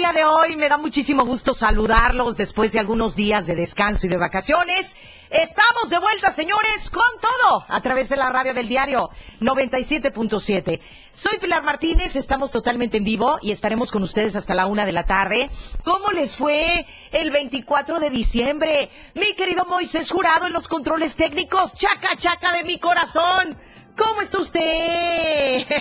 Día de hoy. Me da muchísimo gusto saludarlos después de algunos días de descanso y de vacaciones. Estamos de vuelta, señores, con todo a través de la radio del diario 97.7. Soy Pilar Martínez, estamos totalmente en vivo y estaremos con ustedes hasta la una de la tarde. ¿Cómo les fue el 24 de diciembre? Mi querido Moisés Jurado en los controles técnicos. Chaca, chaca de mi corazón. ¿Cómo está usted?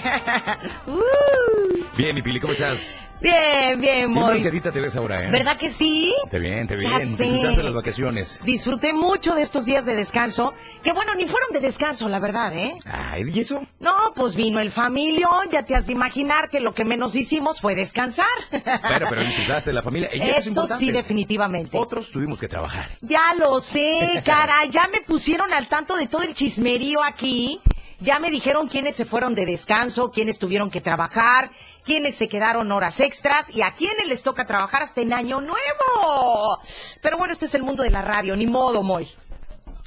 Uh. Bien, mi Pili, ¿cómo estás? Bien, bien, muy. Te ves ahora, ¿eh? ¿Verdad que sí? Te bien, te bien. Disfrutaste las vacaciones. Disfruté mucho de estos días de descanso, que bueno, ni fueron de descanso, la verdad, ¿eh? Ay, ¿y eso? No, pues vino el familio, ya te has de imaginar que lo que menos hicimos fue descansar. Pero, pero disfrutaste la familia. eso, sí, definitivamente. Otros tuvimos que trabajar. Ya lo sé, cara, ya me pusieron al tanto de todo el chismerío aquí. Ya me dijeron quiénes se fueron de descanso, quiénes tuvieron que trabajar, quiénes se quedaron horas extras y a quiénes les toca trabajar hasta en Año Nuevo. Pero bueno, este es el mundo de la radio, ni modo, Moy.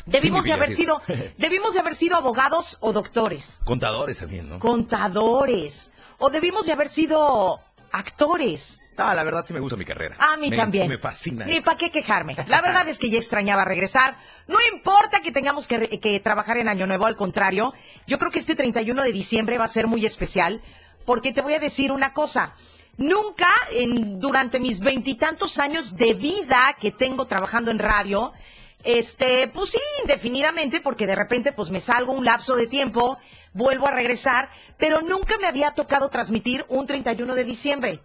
Debimos de haber sido, debimos de haber sido abogados o doctores. Contadores también, ¿no? Contadores. O debimos de haber sido actores. Ah, la verdad sí me gusta mi carrera. A mí también. Me fascina. Ni para qué quejarme. La verdad es que ya extrañaba regresar. No importa que tengamos que, que, trabajar en Año Nuevo, al contrario. Yo creo que este 31 de diciembre va a ser muy especial porque te voy a decir una cosa. Nunca en, durante mis veintitantos años de vida que tengo trabajando en radio, este, pues sí, indefinidamente, porque de repente pues me salgo un lapso de tiempo, vuelvo a regresar, pero nunca me había tocado transmitir un 31 de diciembre.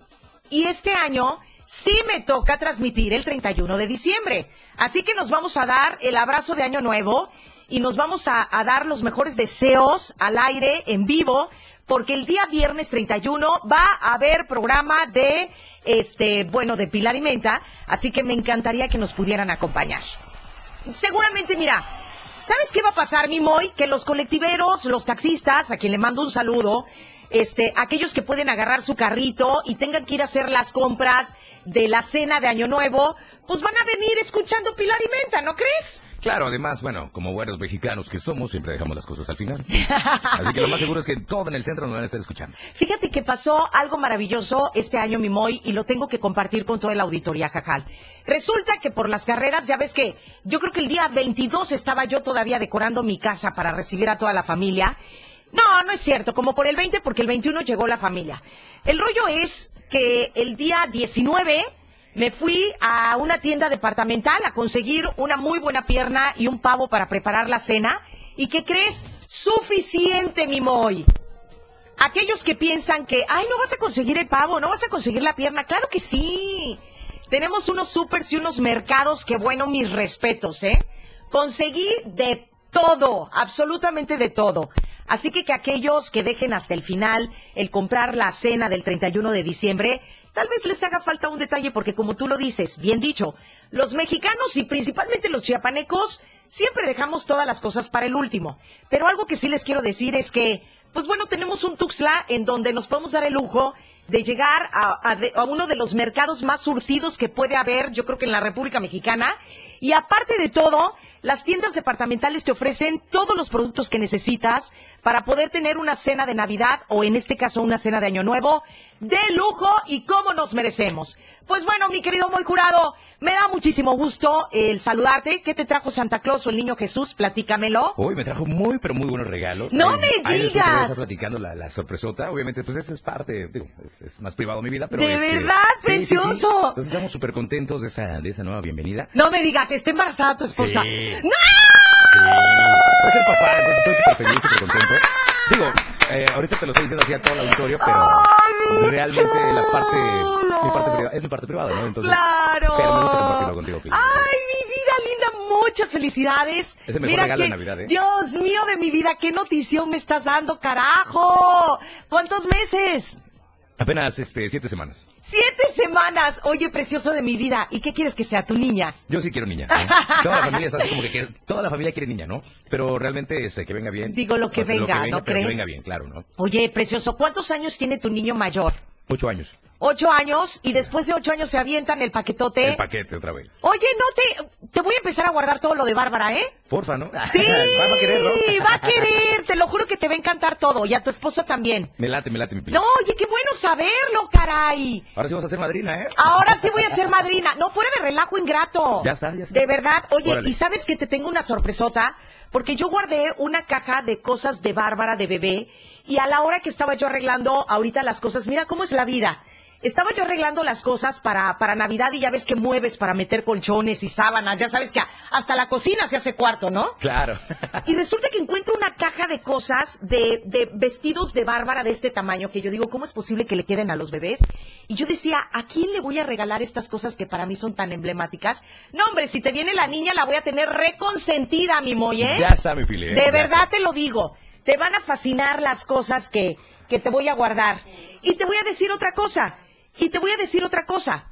Y este año sí me toca transmitir el 31 de diciembre. Así que nos vamos a dar el abrazo de Año Nuevo y nos vamos a, dar los mejores deseos al aire, en vivo, porque el día viernes 31 va a haber programa de, este, bueno, de Pilar y Menta, así que me encantaría que nos pudieran acompañar. Seguramente, mira, ¿sabes qué va a pasar, mi Moy? Que los colectiveros, los taxistas, a quien le mando un saludo, este, aquellos que pueden agarrar su carrito y tengan que ir a hacer las compras de la cena de Año Nuevo, pues van a venir escuchando Pilar y Menta, ¿no crees? Claro, además, bueno, como buenos mexicanos que somos, siempre dejamos las cosas al final. Así que lo más seguro es que todo en el centro nos van a estar escuchando. Fíjate que pasó algo maravilloso este año, Mimoy, y lo tengo que compartir con toda la auditoría, Jajal. Resulta que por las carreras, ya ves que yo creo que el día 22 estaba yo todavía decorando mi casa para recibir a toda la familia. No, no es cierto, como por el 20, porque el 21 llegó la familia. El rollo es que el día 19 me fui a una tienda departamental a conseguir una muy buena pierna y un pavo para preparar la cena. ¿Y qué crees? Suficiente, mi moy. Aquellos que piensan que, ay, no vas a conseguir el pavo, no vas a conseguir la pierna, claro que sí. Tenemos unos supers y unos mercados que, bueno, mis respetos, ¿eh? Conseguí de todo, absolutamente de todo. Así que que aquellos que dejen hasta el final el comprar la cena del 31 de diciembre, tal vez les haga falta un detalle porque como tú lo dices, bien dicho, los mexicanos y principalmente los chiapanecos siempre dejamos todas las cosas para el último. Pero algo que sí les quiero decir es que, pues bueno, tenemos un Tuxtla en donde nos podemos dar el lujo de llegar a, a, uno de los mercados más surtidos que puede haber, yo creo que en la República Mexicana. Y aparte de todo, las tiendas departamentales te ofrecen todos los productos que necesitas para poder tener una cena de Navidad o en este caso una cena de Año Nuevo de lujo y como nos merecemos. Pues bueno, mi querido muy jurado, me da muchísimo gusto el saludarte. ¿Qué te trajo Santa Claus o el Niño Jesús? Platícamelo. Hoy me trajo muy, pero muy buenos regalos. No me digas. platicando la, sorpresota. Obviamente, pues eso es parte, digo, es, más privado de mi vida, pero De verdad, precioso. Entonces estamos súper contentos de esa, de esa nueva bienvenida. No me digas, está embarazada tu esposa. ¡No! Sí. Pues el papá, entonces estoy súper feliz, súper contento. Digo, eh, ahorita te lo estoy diciendo aquí a todo el auditorio, pero realmente la parte, mi parte privada, es mi parte privada, ¿no? Entonces, claro. Pero me gusta compartirlo contigo, Ay, mi vida linda, muchas felicidades. Es el mejor regalo de Navidad, ¿eh? Dios mío de mi vida, qué notición me estás dando, carajo. ¿Cuántos meses? Apenas este, siete semanas. ¡Siete semanas! Oye, precioso de mi vida. ¿Y qué quieres que sea tu niña? Yo sí quiero niña. ¿no? Toda la familia es así como que quiere- toda la familia quiere niña, ¿no? Pero realmente este, que venga bien. Digo lo que venga, ¿no pero crees? Que venga bien, claro, ¿no? Oye, precioso, ¿cuántos años tiene tu niño mayor? Ocho años. Ocho años y después de ocho años se avientan el paquetote. El paquete otra vez. Oye, no te... Te voy a empezar a guardar todo lo de Bárbara, ¿eh? Porfa, ¿no? Sí, va a querer, ¿no? va a querer. Te lo juro que te va a encantar todo. Y a tu esposo también. Me late, me late mi pili. No, oye, qué bueno saberlo, caray. Ahora sí vas a ser madrina, ¿eh? Ahora sí voy a ser madrina. No, fuera de relajo ingrato. Ya está, ya está. De verdad. Oye, Órale. y sabes que te tengo una sorpresota, porque yo guardé una caja de cosas de Bárbara de bebé, y a la hora que estaba yo arreglando ahorita las cosas, mira cómo es la vida. Estaba yo arreglando las cosas para, para Navidad y ya ves que mueves para meter colchones y sábanas, ya sabes que hasta la cocina se hace cuarto, ¿no? Claro. Y resulta que encuentro una caja de cosas de, de vestidos de Bárbara de este tamaño que yo digo, ¿cómo es posible que le queden a los bebés? Y yo decía, ¿a quién le voy a regalar estas cosas que para mí son tan emblemáticas? No, hombre, si te viene la niña la voy a tener reconsentida, mi Moy, ¿eh? Ya pili. ¿eh? De verdad te lo digo. Te van a fascinar las cosas que, que te voy a guardar. Y te voy a decir otra cosa. Y te voy a decir otra cosa.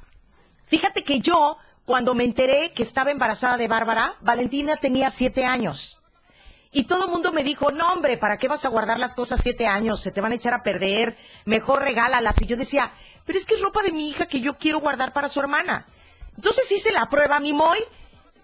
Fíjate que yo, cuando me enteré que estaba embarazada de Bárbara, Valentina tenía siete años. Y todo el mundo me dijo, no hombre, ¿para qué vas a guardar las cosas siete años? Se te van a echar a perder, mejor regálalas. Y yo decía, pero es que es ropa de mi hija que yo quiero guardar para su hermana. Entonces hice la prueba, mi Moy,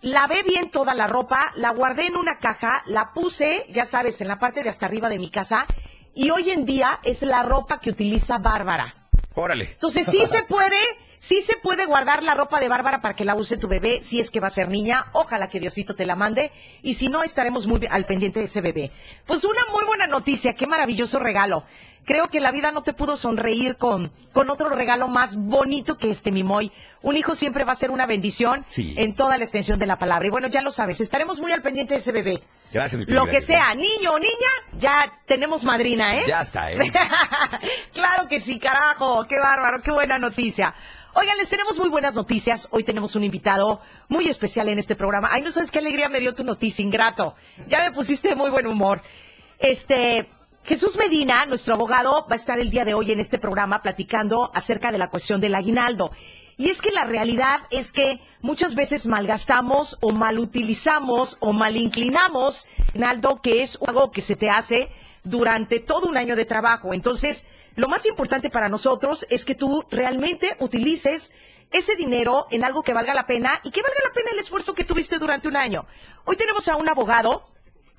lavé bien toda la ropa, la guardé en una caja, la puse, ya sabes, en la parte de hasta arriba de mi casa, y hoy en día es la ropa que utiliza Bárbara. Órale. Entonces sí se puede, sí se puede guardar la ropa de Bárbara para que la use tu bebé, si es que va a ser niña. Ojalá que Diosito te la mande. Y si no, estaremos muy al pendiente de ese bebé. Pues una muy buena noticia, qué maravilloso regalo. Creo que la vida no te pudo sonreír con, con otro regalo más bonito que este Mimoy. Un hijo siempre va a ser una bendición Sí. en toda la extensión de la palabra. Y bueno, ya lo sabes, estaremos muy al pendiente de ese bebé. Gracias, mi. Lo que sea, niño o niña, ya tenemos madrina, ¿eh? Ya está, ¿eh? sí, carajo. Qué bárbaro, qué buena noticia. Oigan, les tenemos muy buenas noticias. Hoy tenemos un invitado muy especial en este programa. Ay, no sabes qué alegría me dio tu noticia, ingrato. Ya me pusiste de muy buen humor. Este, Jesús Medina, nuestro abogado, va a estar el día de hoy en este programa platicando acerca de la cuestión del aguinaldo. Y es que la realidad es que muchas veces malgastamos o malutilizamos o malinclinamos aguinaldo, que es algo que se te hace durante todo un año de trabajo. Entonces, lo más importante para nosotros es que tú realmente utilices ese dinero en algo que valga la pena y que valga la pena el esfuerzo que tuviste durante un año. Hoy tenemos a un abogado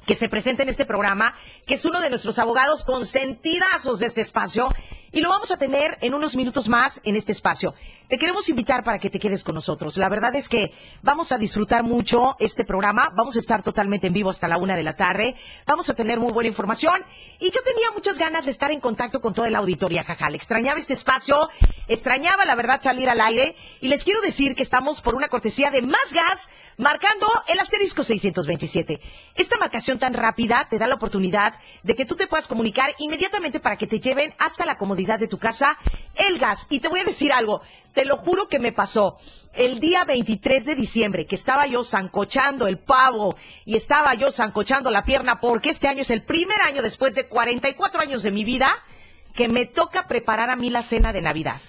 que se presenta en este programa, que es uno de nuestros abogados consentidazos de este espacio, y lo vamos a tener en unos minutos más en este espacio. Te queremos invitar para que te quedes con nosotros. La verdad es que vamos a disfrutar mucho este programa, vamos a estar totalmente en vivo hasta la una de la tarde, vamos a tener muy buena información, y yo tenía muchas ganas de estar en contacto con toda la auditoría, Jajal. Extrañaba este espacio, extrañaba la verdad salir al aire, y les quiero decir que estamos por una cortesía de Más Gas, marcando el asterisco 627. Esta marcación tan rápida te da la oportunidad de que tú te puedas comunicar inmediatamente para que te lleven hasta la comodidad de tu casa el gas. Y te voy a decir algo, te lo juro que me pasó. El día 23 de diciembre, que estaba yo zancochando el pavo y estaba yo zancochando la pierna, porque este año es el primer año después de 44 años de mi vida que me toca preparar a mí la cena de Navidad.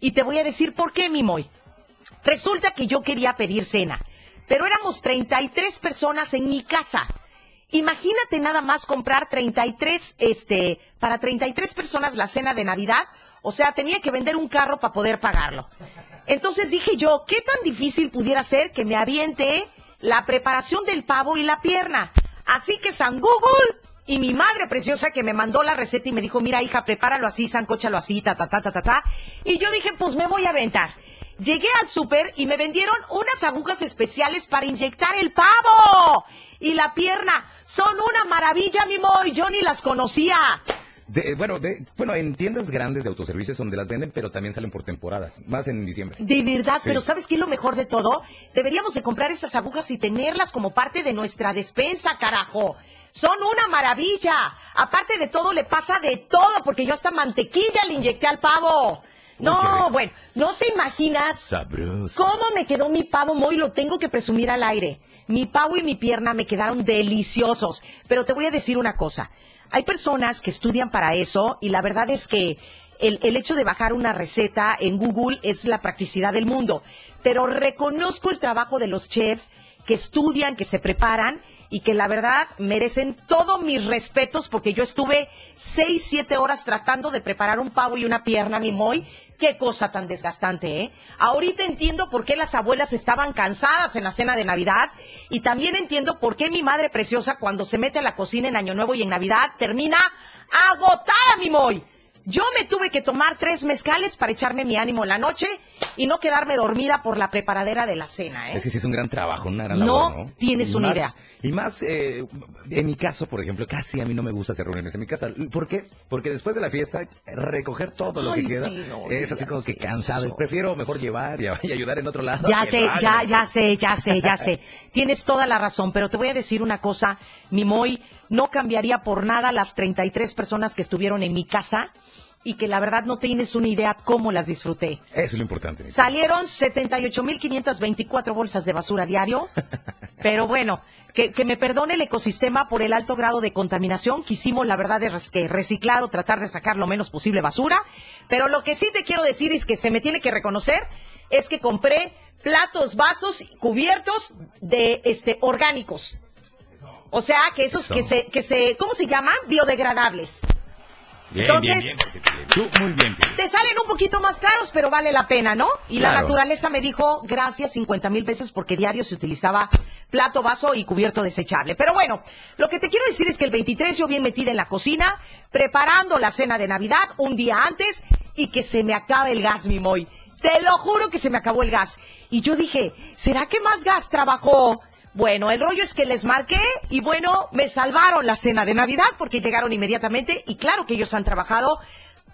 Y te voy a decir por qué, Mimoy. Resulta que yo quería pedir cena, pero éramos 33 personas en mi casa. Imagínate nada más comprar 33, este, para 33 personas la cena de Navidad. O sea, tenía que vender un carro para poder pagarlo. Entonces dije yo, ¿qué tan difícil pudiera ser que me aviente la preparación del pavo y la pierna? Así que San Google y mi madre preciosa que me mandó la receta y me dijo, mira hija, prepáralo así, sancóchalo así, ta, ta, ta, ta, ta, ta. Y yo dije, pues me voy a aventar. Llegué al súper y me vendieron unas agujas especiales para inyectar el pavo y la pierna. Son una maravilla, mi Moy. Yo ni las conocía. De- bueno, de- bueno, en tiendas grandes de autoservicios donde las venden, pero también salen por temporadas, más en diciembre. De verdad, Sí. pero ¿sabes qué es lo mejor de todo? Deberíamos de comprar esas agujas y tenerlas como parte de nuestra despensa, carajo. Son una maravilla. Aparte de todo, le pasa de todo, porque yo hasta mantequilla le inyecté al pavo. No, bueno, no te imaginas Sabroso. ¿Cómo me quedó mi pavo, Moy? Lo tengo que presumir al aire. Mi pavo y mi pierna me quedaron deliciosos. Pero te voy a decir una cosa. Hay personas que estudian para eso y la verdad es que el, el hecho de bajar una receta en Google es la practicidad del mundo. Pero reconozco el trabajo de los chefs que estudian, que se preparan y que la verdad merecen todos mis respetos porque yo estuve seis, siete horas tratando de preparar un pavo y una pierna, mi moy. Qué cosa tan desgastante, ¿eh? Ahorita entiendo por qué las abuelas estaban cansadas en la cena de Navidad y también entiendo por qué mi madre preciosa cuando se mete a la cocina en Año Nuevo y en Navidad termina agotada, mi moy. Yo me tuve que tomar tres mezcales para echarme mi ánimo en la noche y no quedarme dormida por la preparadera de la cena, ¿eh? Es que sí es un gran trabajo, una gran No labor, ¿no? tienes Y una más- idea. Y más, eh, en mi caso, por ejemplo, casi a mí no me gusta hacer reuniones en mi casa. ¿Por qué? Porque después de la fiesta, recoger todo lo Ay, que queda sí, no es así como que cansado. eso. Prefiero mejor llevar y, y ayudar en otro lado. Ya te, ya, ya sé, ya sé, ya sé. Tienes toda la razón, pero te voy a decir una cosa, mi Moy, no cambiaría por nada las 33 personas que estuvieron en mi casa y que la verdad no tienes una idea cómo las disfruté. Eso es lo importante. Salieron 78.524 bolsas de basura diario, pero bueno, que, que me perdone el ecosistema por el alto grado de contaminación. Quisimos, la verdad, es que reciclar o tratar de sacar lo menos posible basura. Pero lo que sí te quiero decir es que se me tiene que reconocer es que compré platos, vasos, cubiertos de este orgánicos. O sea, que esos Eso. que se, que se, ¿cómo se llaman? Biodegradables. Bien, Entonces- bien, bien. Tú muy bien. Te salen un poquito más caros, pero vale la pena, ¿no? Y la naturaleza me dijo gracias 50 mil veces porque diario se utilizaba plato, vaso y cubierto desechable. Pero bueno, lo que te quiero decir es que el 23 yo bien metida en la cocina, preparando la cena de Navidad un día antes y que se me acabe el gas, mi moy. Te lo juro que se me acabó el gas. Y yo dije, ¿será que más gas trabajó? Bueno, el rollo es que les marqué y bueno, me salvaron la cena de Navidad porque llegaron inmediatamente y claro que ellos han trabajado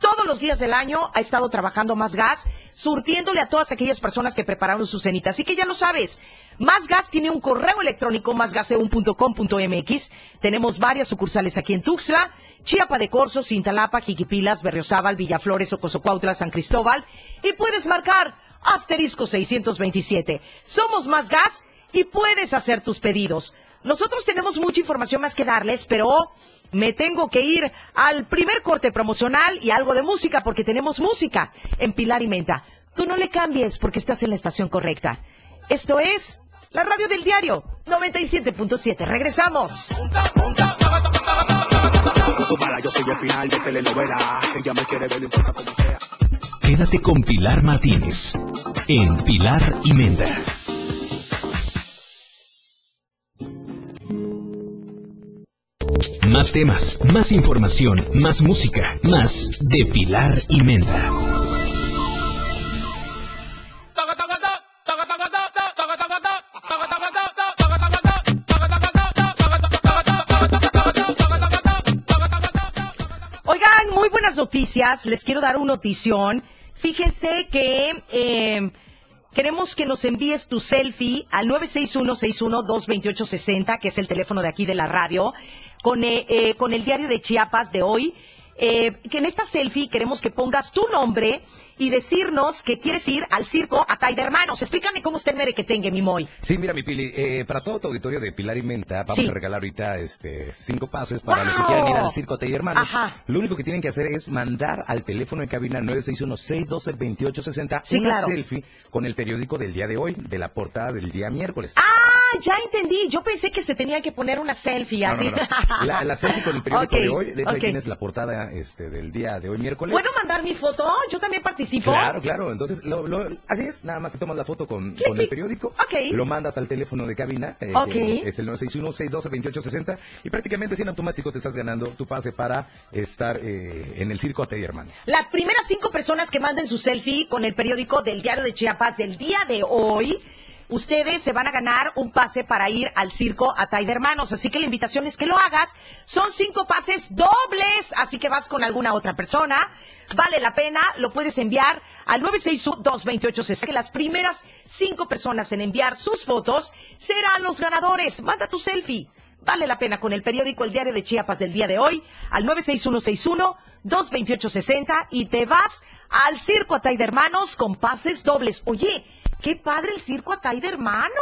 todos los días del año ha estado trabajando Más Gas, surtiéndole a todas aquellas personas que prepararon su cenita. Así que ya lo sabes, Más Gas tiene un correo electrónico, másgaseun.com.mx. Tenemos varias sucursales aquí en Tuxtla, Chiapa de Corzo, Cintalapa, Jiquipilas, Berriozábal, Villaflores, Ocosocuautla, San Cristóbal. Y puedes marcar asterisco 627. Somos Más Gas y puedes hacer tus pedidos. Nosotros tenemos mucha información más que darles, pero me tengo que ir al primer corte promocional y algo de música porque tenemos música en Pilar y Menta. Tú no le cambies porque estás en la estación correcta. Esto es la radio del diario 97.7. Regresamos. Tú para, yo soy el final de telenovela. Ella me quiere ver, no importa cómo sea. Quédate con Pilar Martínez en Pilar y Menda. Más temas, más información, más música, más de Pilar y Menda. Oigan, muy buenas noticias. Les quiero dar una notición. Fíjense que eh, queremos que nos envíes tu selfie al 961-61-228-60, que es el teléfono de aquí de la radio, con, eh, eh, con el diario de Chiapas de hoy. Eh, que en esta selfie queremos que pongas tu nombre y decirnos que quieres ir al circo a de Hermanos. Explícame cómo está el mere que tenga, mi moy. Sí, mira, mi Pili, eh, para todo tu auditorio de Pilar y Menta, vamos Sí. a regalar ahorita este, cinco pases para los que quieran ir al Circo Tey Hermanos. Ajá. Lo único que tienen que hacer es mandar al teléfono de cabina 961-612-2860 Sí, una claro. selfie con el periódico del día de hoy, de la portada del día miércoles. Ah, ya entendí. Yo pensé que se tenía que poner una selfie no, así. no, no. La, la selfie con el periódico de hoy, de hecho ahí ok. tienes la portada este, del día de hoy miércoles. ¿Puedo mandar mi foto? Yo también participo. Claro, claro. Entonces, lo, lo- así es. Nada más te tomas la foto con, con el periódico. Ok. Lo mandas al teléfono de cabina. eh, que es el 961-612-2860. Y prácticamente en automático te estás ganando tu pase para estar eh, en el circo Teddy Hermano. Las primeras cinco personas que manden su selfie con el periódico del Diario de Chiapas del día de hoy, ustedes se van a ganar un pase para ir al circo a de Hermanos. Así que la invitación es que lo hagas. Son cinco pases dobles, así que vas con alguna otra persona. Vale la pena, lo puedes enviar al 961-228-60. Que las primeras cinco personas en enviar sus fotos serán los ganadores. Manda tu selfie. Vale la pena con el periódico El Diario de Chiapas del día de hoy al 96161-228-60 y te vas al Circo Atay de Hermanos con pases dobles. Oye, ¡Qué padre el circo Atay de hermano!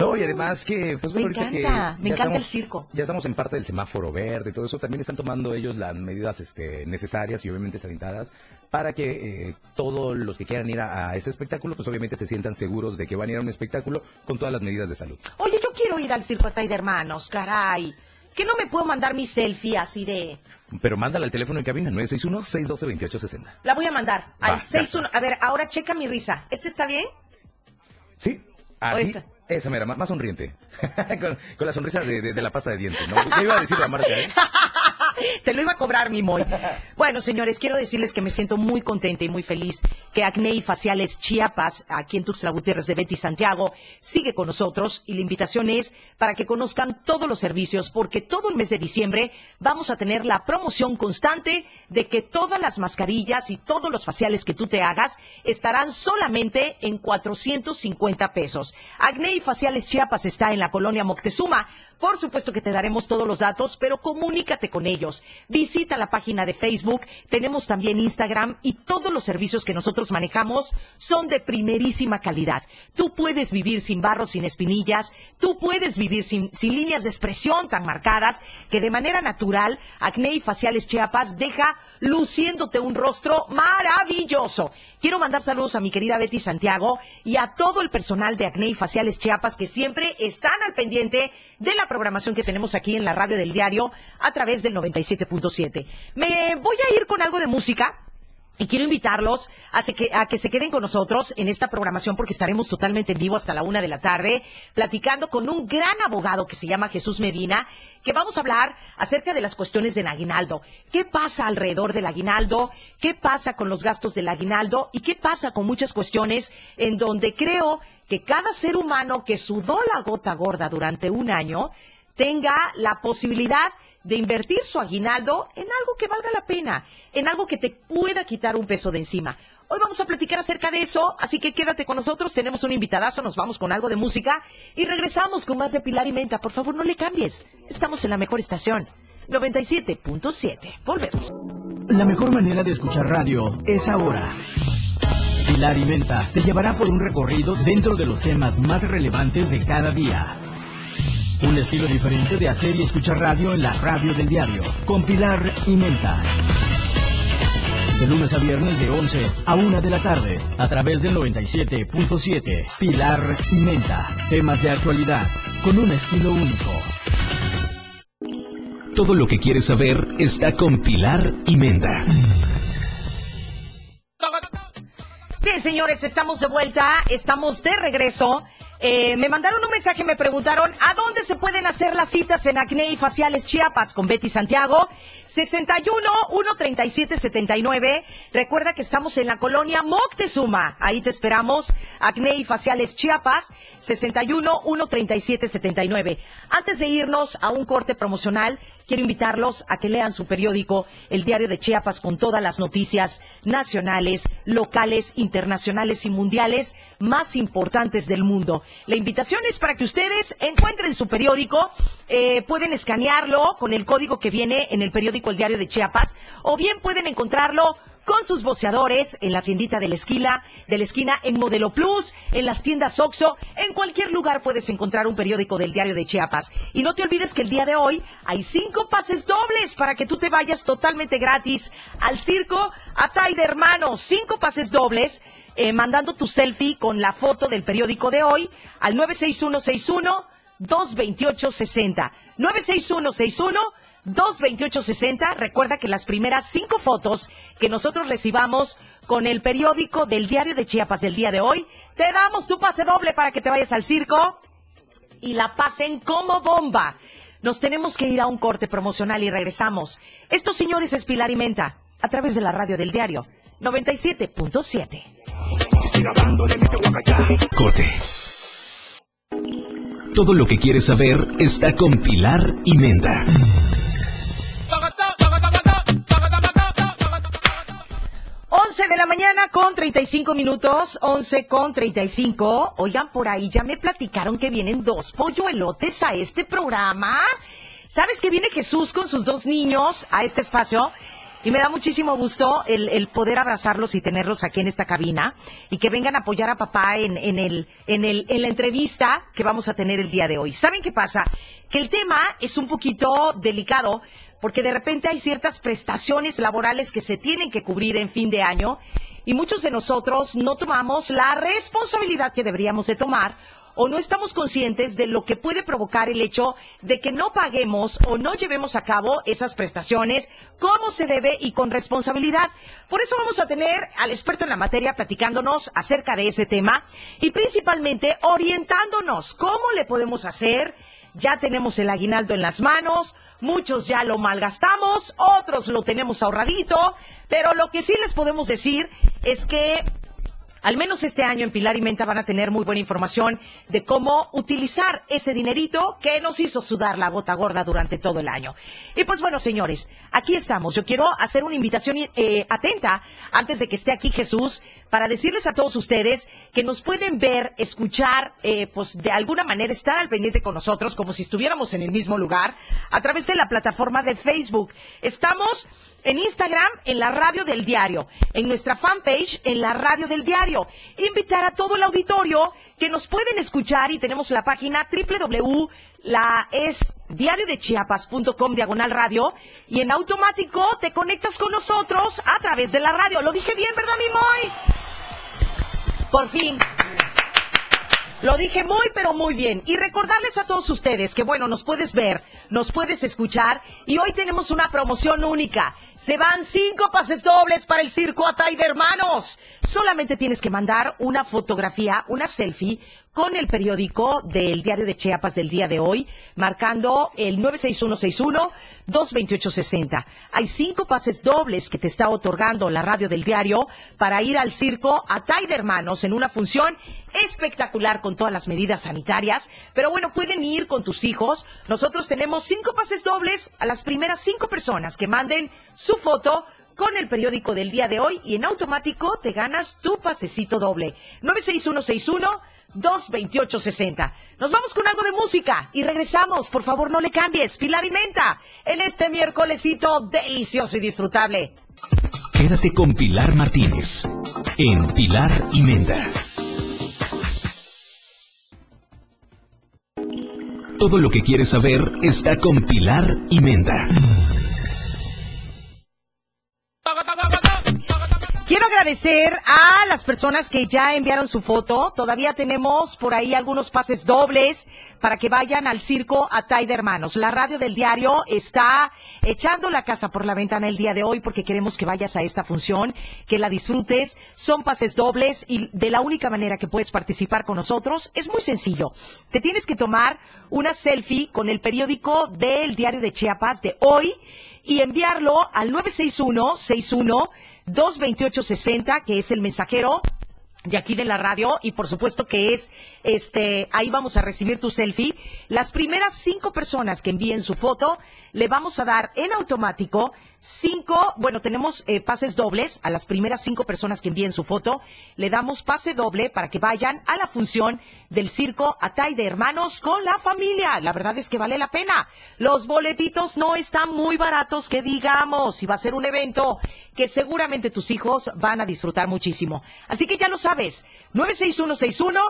No, y además que, pues Me encanta, que me encanta el estamos- circo. Ya estamos en parte del semáforo verde y todo eso, también están tomando ellos las medidas este, necesarias y obviamente sanitarias para que eh, todos los que quieran ir a, a ese espectáculo, pues obviamente se sientan seguros de que van a ir a un espectáculo con todas las medidas de salud. Oye, yo quiero ir al circo Atay de hermanos, caray. Que no me puedo mandar mi selfie así de... Pero mándala al teléfono en cabina, 961-612-2860. La voy a mandar Va, al 61. A ver, ahora checa mi risa. ¿Este está bien? Sí, así, esa mera, más, más sonriente. con, con la sonrisa de, de- de la pasta de dientes, ¿no? ¿Qué iba a decir la marca, eh? Te lo iba a cobrar, mi Moy. Bueno, señores, quiero decirles que me siento muy contenta y muy feliz que Acné y Faciales Chiapas, aquí en Tuxtla Gutiérrez de Betty Santiago, sigue con nosotros y la invitación es para que conozcan todos los servicios porque todo el mes de diciembre vamos a tener la promoción constante de que todas las mascarillas y todos los faciales que tú te hagas estarán solamente en 450 pesos. Acné y Faciales Chiapas está en la colonia Moctezuma. Por supuesto que te daremos todos los datos, pero comunícate con ellos. Visita la página de Facebook, tenemos también Instagram y todos los servicios que nosotros manejamos son de primerísima calidad. Tú puedes vivir sin barro, sin espinillas, tú puedes vivir sin, sin líneas de expresión tan marcadas que de manera natural Acné y Faciales Chiapas deja luciéndote un rostro maravilloso. Quiero mandar saludos a mi querida Betty Santiago y a todo el personal de Acné y Faciales Chiapas que siempre están al pendiente de la programación que tenemos aquí en la radio del diario a través del 97.7. Me voy a ir con algo de música. Y quiero invitarlos a, que, a que se queden con nosotros en esta programación porque estaremos totalmente en vivo hasta la una de la tarde, platicando con un gran abogado que se llama Jesús Medina, que vamos a hablar acerca de las cuestiones del aguinaldo. ¿Qué pasa alrededor del aguinaldo? ¿Qué pasa con los gastos del aguinaldo? ¿Y qué pasa con muchas cuestiones en donde creo que cada ser humano que sudó la gota gorda durante un año tenga la posibilidad de invertir su aguinaldo en algo que valga la pena, en algo que te pueda quitar un peso de encima. Hoy vamos a platicar acerca de eso, así que quédate con nosotros, tenemos un invitadazo, nos vamos con algo de música y regresamos con más de Pilar y Menta. Por favor, no le cambies. Estamos en la mejor estación, 97.7. Volvemos. La mejor manera de escuchar radio es ahora. Pilar y Menta te llevará por un recorrido dentro de los temas más relevantes de cada día. Un estilo diferente de hacer y escuchar radio en la radio del diario, con Pilar y Menta. De lunes a viernes de 11 a 1 de la tarde, a través del 97.7. Pilar y Menta. Temas de actualidad, con un estilo único. Todo lo que quieres saber está con Pilar y Menta. Bien, señores, estamos de vuelta, estamos de regreso. Eh, me mandaron un mensaje, me preguntaron a dónde se pueden hacer las citas en Acné y Faciales Chiapas con Betty Santiago. 61 137 79. Recuerda que estamos en la colonia Moctezuma. Ahí te esperamos. Acné y Faciales Chiapas. 61 137 79. Antes de irnos a un corte promocional, quiero invitarlos a que lean su periódico, el Diario de Chiapas, con todas las noticias nacionales, locales, internacionales y mundiales más importantes del mundo. La invitación es para que ustedes encuentren su periódico, eh, pueden escanearlo con el código que viene en el periódico El Diario de Chiapas, o bien pueden encontrarlo con sus voceadores en la tiendita de la esquina, de la esquina en Modelo Plus, en las tiendas Oxxo, en cualquier lugar puedes encontrar un periódico del Diario de Chiapas. Y no te olvides que el día de hoy hay cinco pases dobles para que tú te vayas totalmente gratis al circo Atay de Hermanos. Cinco pases dobles, eh, mandando tu selfie con la foto del periódico de hoy al 96161 22860. 96161 22860. Recuerda que las primeras cinco fotos que nosotros recibamos con el periódico del diario de Chiapas del día de hoy, te damos tu pase doble para que te vayas al circo y la pasen como bomba. Nos tenemos que ir a un corte promocional y regresamos. Estos señores es Pilar y Menta, a través de la radio del diario 97.7. Corte. Todo lo que quieres saber está con Pilar y Menta. 11 de la mañana con 35 minutos, 11 con 35. Oigan, por ahí ya me platicaron que vienen dos polluelotes a este programa. ¿Sabes que viene Jesús con sus dos niños a este espacio? Y me da muchísimo gusto el, el poder abrazarlos y tenerlos aquí en esta cabina y que vengan a apoyar a papá en, en, la entrevista que vamos a tener el día de hoy. ¿Saben qué pasa? Que el tema es un poquito delicado porque de repente hay ciertas prestaciones laborales que se tienen que cubrir en fin de año y muchos de nosotros no tomamos la responsabilidad que deberíamos de tomar o no estamos conscientes de lo que puede provocar el hecho de que no paguemos o no llevemos a cabo esas prestaciones como se debe y con responsabilidad. Por eso vamos a tener al experto en la materia platicándonos acerca de ese tema y principalmente orientándonos cómo le podemos hacer. Ya tenemos el aguinaldo en las manos, muchos ya lo malgastamos, otros lo tenemos ahorradito, pero lo que sí les podemos decir es que al menos este año en Pilar y Menta van a tener muy buena información de cómo utilizar ese dinerito que nos hizo sudar la gota gorda durante todo el año. Y pues bueno, señores, aquí estamos. Yo quiero hacer una invitación eh, atenta antes de que esté aquí Jesús para decirles a todos ustedes que nos pueden ver, escuchar, eh, pues de alguna manera estar al pendiente con nosotros como si estuviéramos en el mismo lugar a través de la plataforma de Facebook. Estamos en Instagram, en la radio del diario, en nuestra fanpage, en la radio del diario. Invitar a todo el auditorio que nos pueden escuchar y tenemos la página www la es diariodechiapas.com diagonal radio y en automático te conectas con nosotros a través de la radio. Lo dije bien, ¿verdad, mi Moy? Por fin. Lo dije muy, pero muy bien. Y recordarles a todos ustedes que, bueno, nos puedes ver, nos puedes escuchar y hoy tenemos una promoción única. Se van cinco pases dobles para el circo Atay de Hermanos. Solamente tienes que mandar una fotografía, una selfie con el periódico del diario de Chiapas del día de hoy, marcando el 96161-22860. Hay cinco pases dobles que te está otorgando la radio del diario para ir al circo Atay de Hermanos en una función espectacular con todas las medidas sanitarias. Pero bueno, pueden ir con tus hijos. Nosotros tenemos cinco pases dobles a las primeras cinco personas que manden su foto con el periódico del día de hoy y en automático te ganas tu pasecito doble. 96161 22860. Nos vamos con algo de música y regresamos. Por favor, no le cambies. Pilar y Menta en este miércolesito delicioso y disfrutable. Quédate con Pilar Martínez en Pilar y Menta. Todo lo que quieres saber está con Pilar y Menta. Agradecer a las personas que ya enviaron su foto. Todavía tenemos por ahí algunos pases dobles para que vayan al circo Atay de Hermanos. La radio del diario está echando la casa por la ventana el día de hoy porque queremos que vayas a esta función, que la disfrutes. Son pases dobles y de la única manera que puedes participar con nosotros es muy sencillo. Te tienes que tomar una selfie con el periódico del diario de Chiapas de hoy y enviarlo al 961 61 22860, que es el mensajero de aquí de la radio y por supuesto que es este ahí vamos a recibir tu selfie. Las primeras cinco personas que envíen su foto le vamos a dar en automático cinco bueno tenemos eh, pases dobles a las primeras cinco personas que envíen su foto. Le damos pase doble para que vayan a la función del circo Atay de Hermanos con la familia. La verdad es que vale la pena. Los boletitos no están muy baratos que digamos y va a ser un evento que seguramente tus hijos van a disfrutar muchísimo. Así que ya lo sabes 96161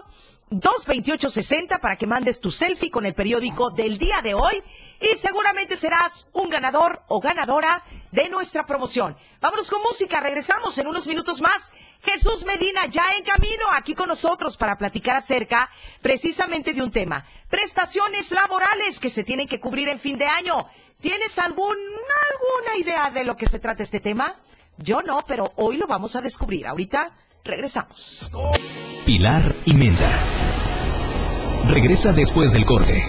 22860 para que mandes tu selfie con el periódico del día de hoy y seguramente serás un ganador o ganadora de nuestra promoción. Vámonos con música, regresamos en unos minutos más. Jesús Medina ya en camino aquí con nosotros para platicar acerca precisamente de un tema, prestaciones laborales que se tienen que cubrir en fin de año. ¿Tienes algún, alguna idea de lo que se trata este tema? Yo no, pero hoy lo vamos a descubrir. Ahorita regresamos. Pilar y Menda. Regresa después del corte.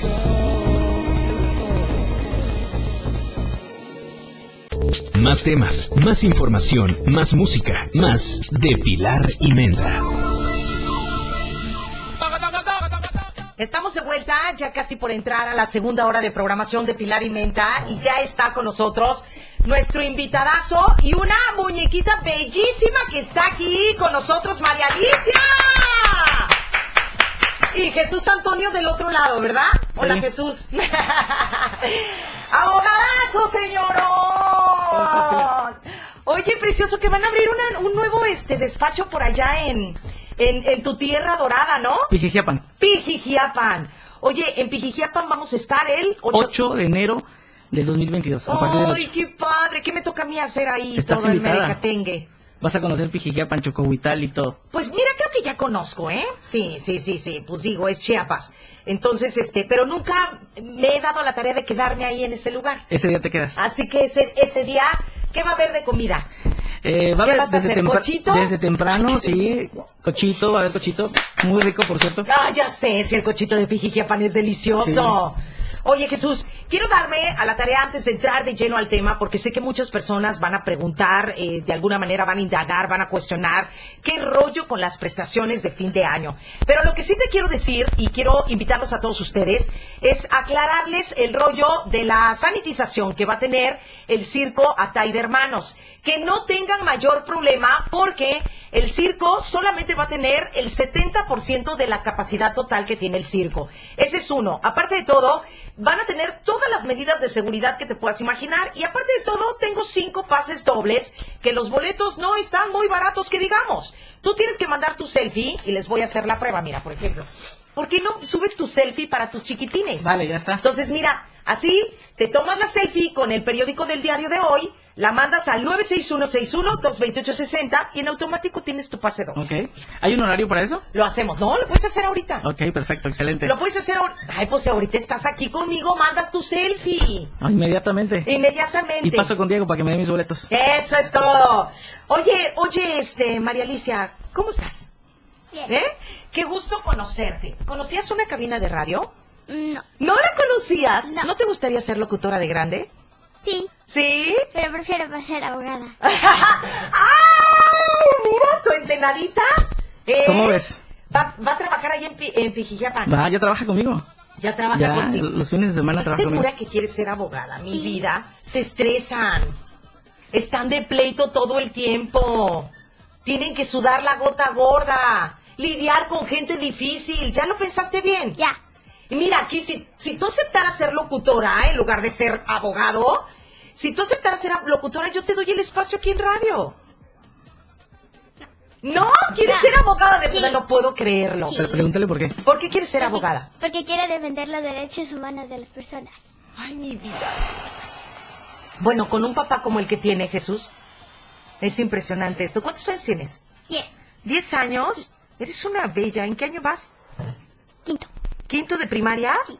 Más temas, más información, más música, más de Pilar y Menda. Estamos de vuelta, ya casi por entrar a la segunda hora de programación de Pilar y Menta, y ya está con nosotros nuestro invitadazo y una muñequita bellísima que está aquí con nosotros, María Alicia. Y Jesús Antonio del otro lado, ¿verdad? Hola Jesús. Abogadazo, señorón. Oye, precioso, que van a abrir una- un nuevo este despacho por allá en, en, en tu tierra dorada, ¿no? Pijijiapan. Pijijiapan. Oye, en Pijijiapan vamos a estar el 8... 8 de enero del 2022. A del ¡Ay, 8. qué padre! ¿Qué me toca a mí hacer ahí Estás todo el invitada. merecatengue? Vas a conocer Pijijiapan, Chocohuital y todo. Pues mira, creo que ya conozco, ¿eh? Sí, sí, sí, sí, pues digo, es Chiapas. Entonces, este, pero nunca me he dado la tarea de quedarme ahí en ese lugar. Ese día te quedas. Así que ese, ese día, ¿qué va a haber de comida? Eh, va a ¿Qué haber desde, hacer, tempra- cochito? desde temprano, sí. Cochito, va a haber cochito. Muy rico, por cierto. Ah, ya sé, si el cochito de Pijijiapan es delicioso. Oye, Jesús, quiero darme a la tarea antes de entrar de lleno al tema, porque sé que muchas personas van a preguntar, eh, de alguna manera van a indagar, van a cuestionar qué rollo con las prestaciones de fin de año. Pero lo que sí te quiero decir, y quiero invitarlos a todos ustedes, es aclararles el rollo de la sanitización que va a tener el circo Atay de Hermanos. Que no tengan mayor problema, porque el circo solamente va a tener el 70% de la capacidad total que tiene el circo. Ese es uno. Aparte de todo, van a tener todas las medidas de seguridad que te puedas imaginar. Y aparte de todo, tengo cinco pases dobles, que los boletos no están muy baratos, que digamos. Tú tienes que mandar tu selfie y les voy a hacer la prueba. Mira, por ejemplo. ¿Por qué no subes tu selfie para tus chiquitines? Vale, ya está. Entonces, mira, así te tomas la selfie con el periódico del diario de hoy, la mandas al 96161-22860 y en automático tienes tu pase doble. Ok. ¿Hay un horario para eso? Lo hacemos, ¿no? Lo puedes hacer ahorita. Ok, perfecto, excelente. Lo puedes hacer ahorita. Ay, pues ahorita estás aquí conmigo, mandas tu selfie. Ah, inmediatamente. Inmediatamente. Y paso con Diego para que me dé mis boletos. Eso es todo. Oye, oye, este, María Alicia, ¿cómo estás? Bien. ¿Eh? Qué gusto conocerte. ¿Conocías una cabina de radio? No. ¿No la conocías? No. ¿No te gustaría ser locutora de grande? Sí, ¿Sí? pero prefiero ser abogada. ¡Ay, mira, tu entrenadita! ¿Eh? ¿Cómo ves? Va, va a trabajar ahí en, Pi- en Pijijiapan. Va, ya trabaja conmigo. Ya trabaja Ya, contigo. los fines de semana ¿Estás trabaja segura conmigo. que quieres ser abogada? Mi Sí. vida. Se estresan. Están de pleito todo el tiempo. Tienen que sudar la gota gorda. Lidiar con gente difícil. ¿Ya lo pensaste bien? Ya. Y mira, aquí, si, si tú aceptaras ser locutora en lugar de ser abogado, si tú aceptaras ser locutora, yo te doy el espacio aquí en radio. ¿No? ¿Quieres ser abogada? De Sí. no puedo creerlo. Sí. Pero pregúntale por qué. ¿Por qué quieres ser abogada? Porque quiero defender los derechos humanos de las personas. Ay, mi vida. Bueno, con un papá como el que tiene Jesús, es impresionante esto. ¿Cuántos años tienes? Yes. ¿Diez años? Eres una bella. ¿En qué año vas? Quinto. ¿Quinto de primaria? Sí.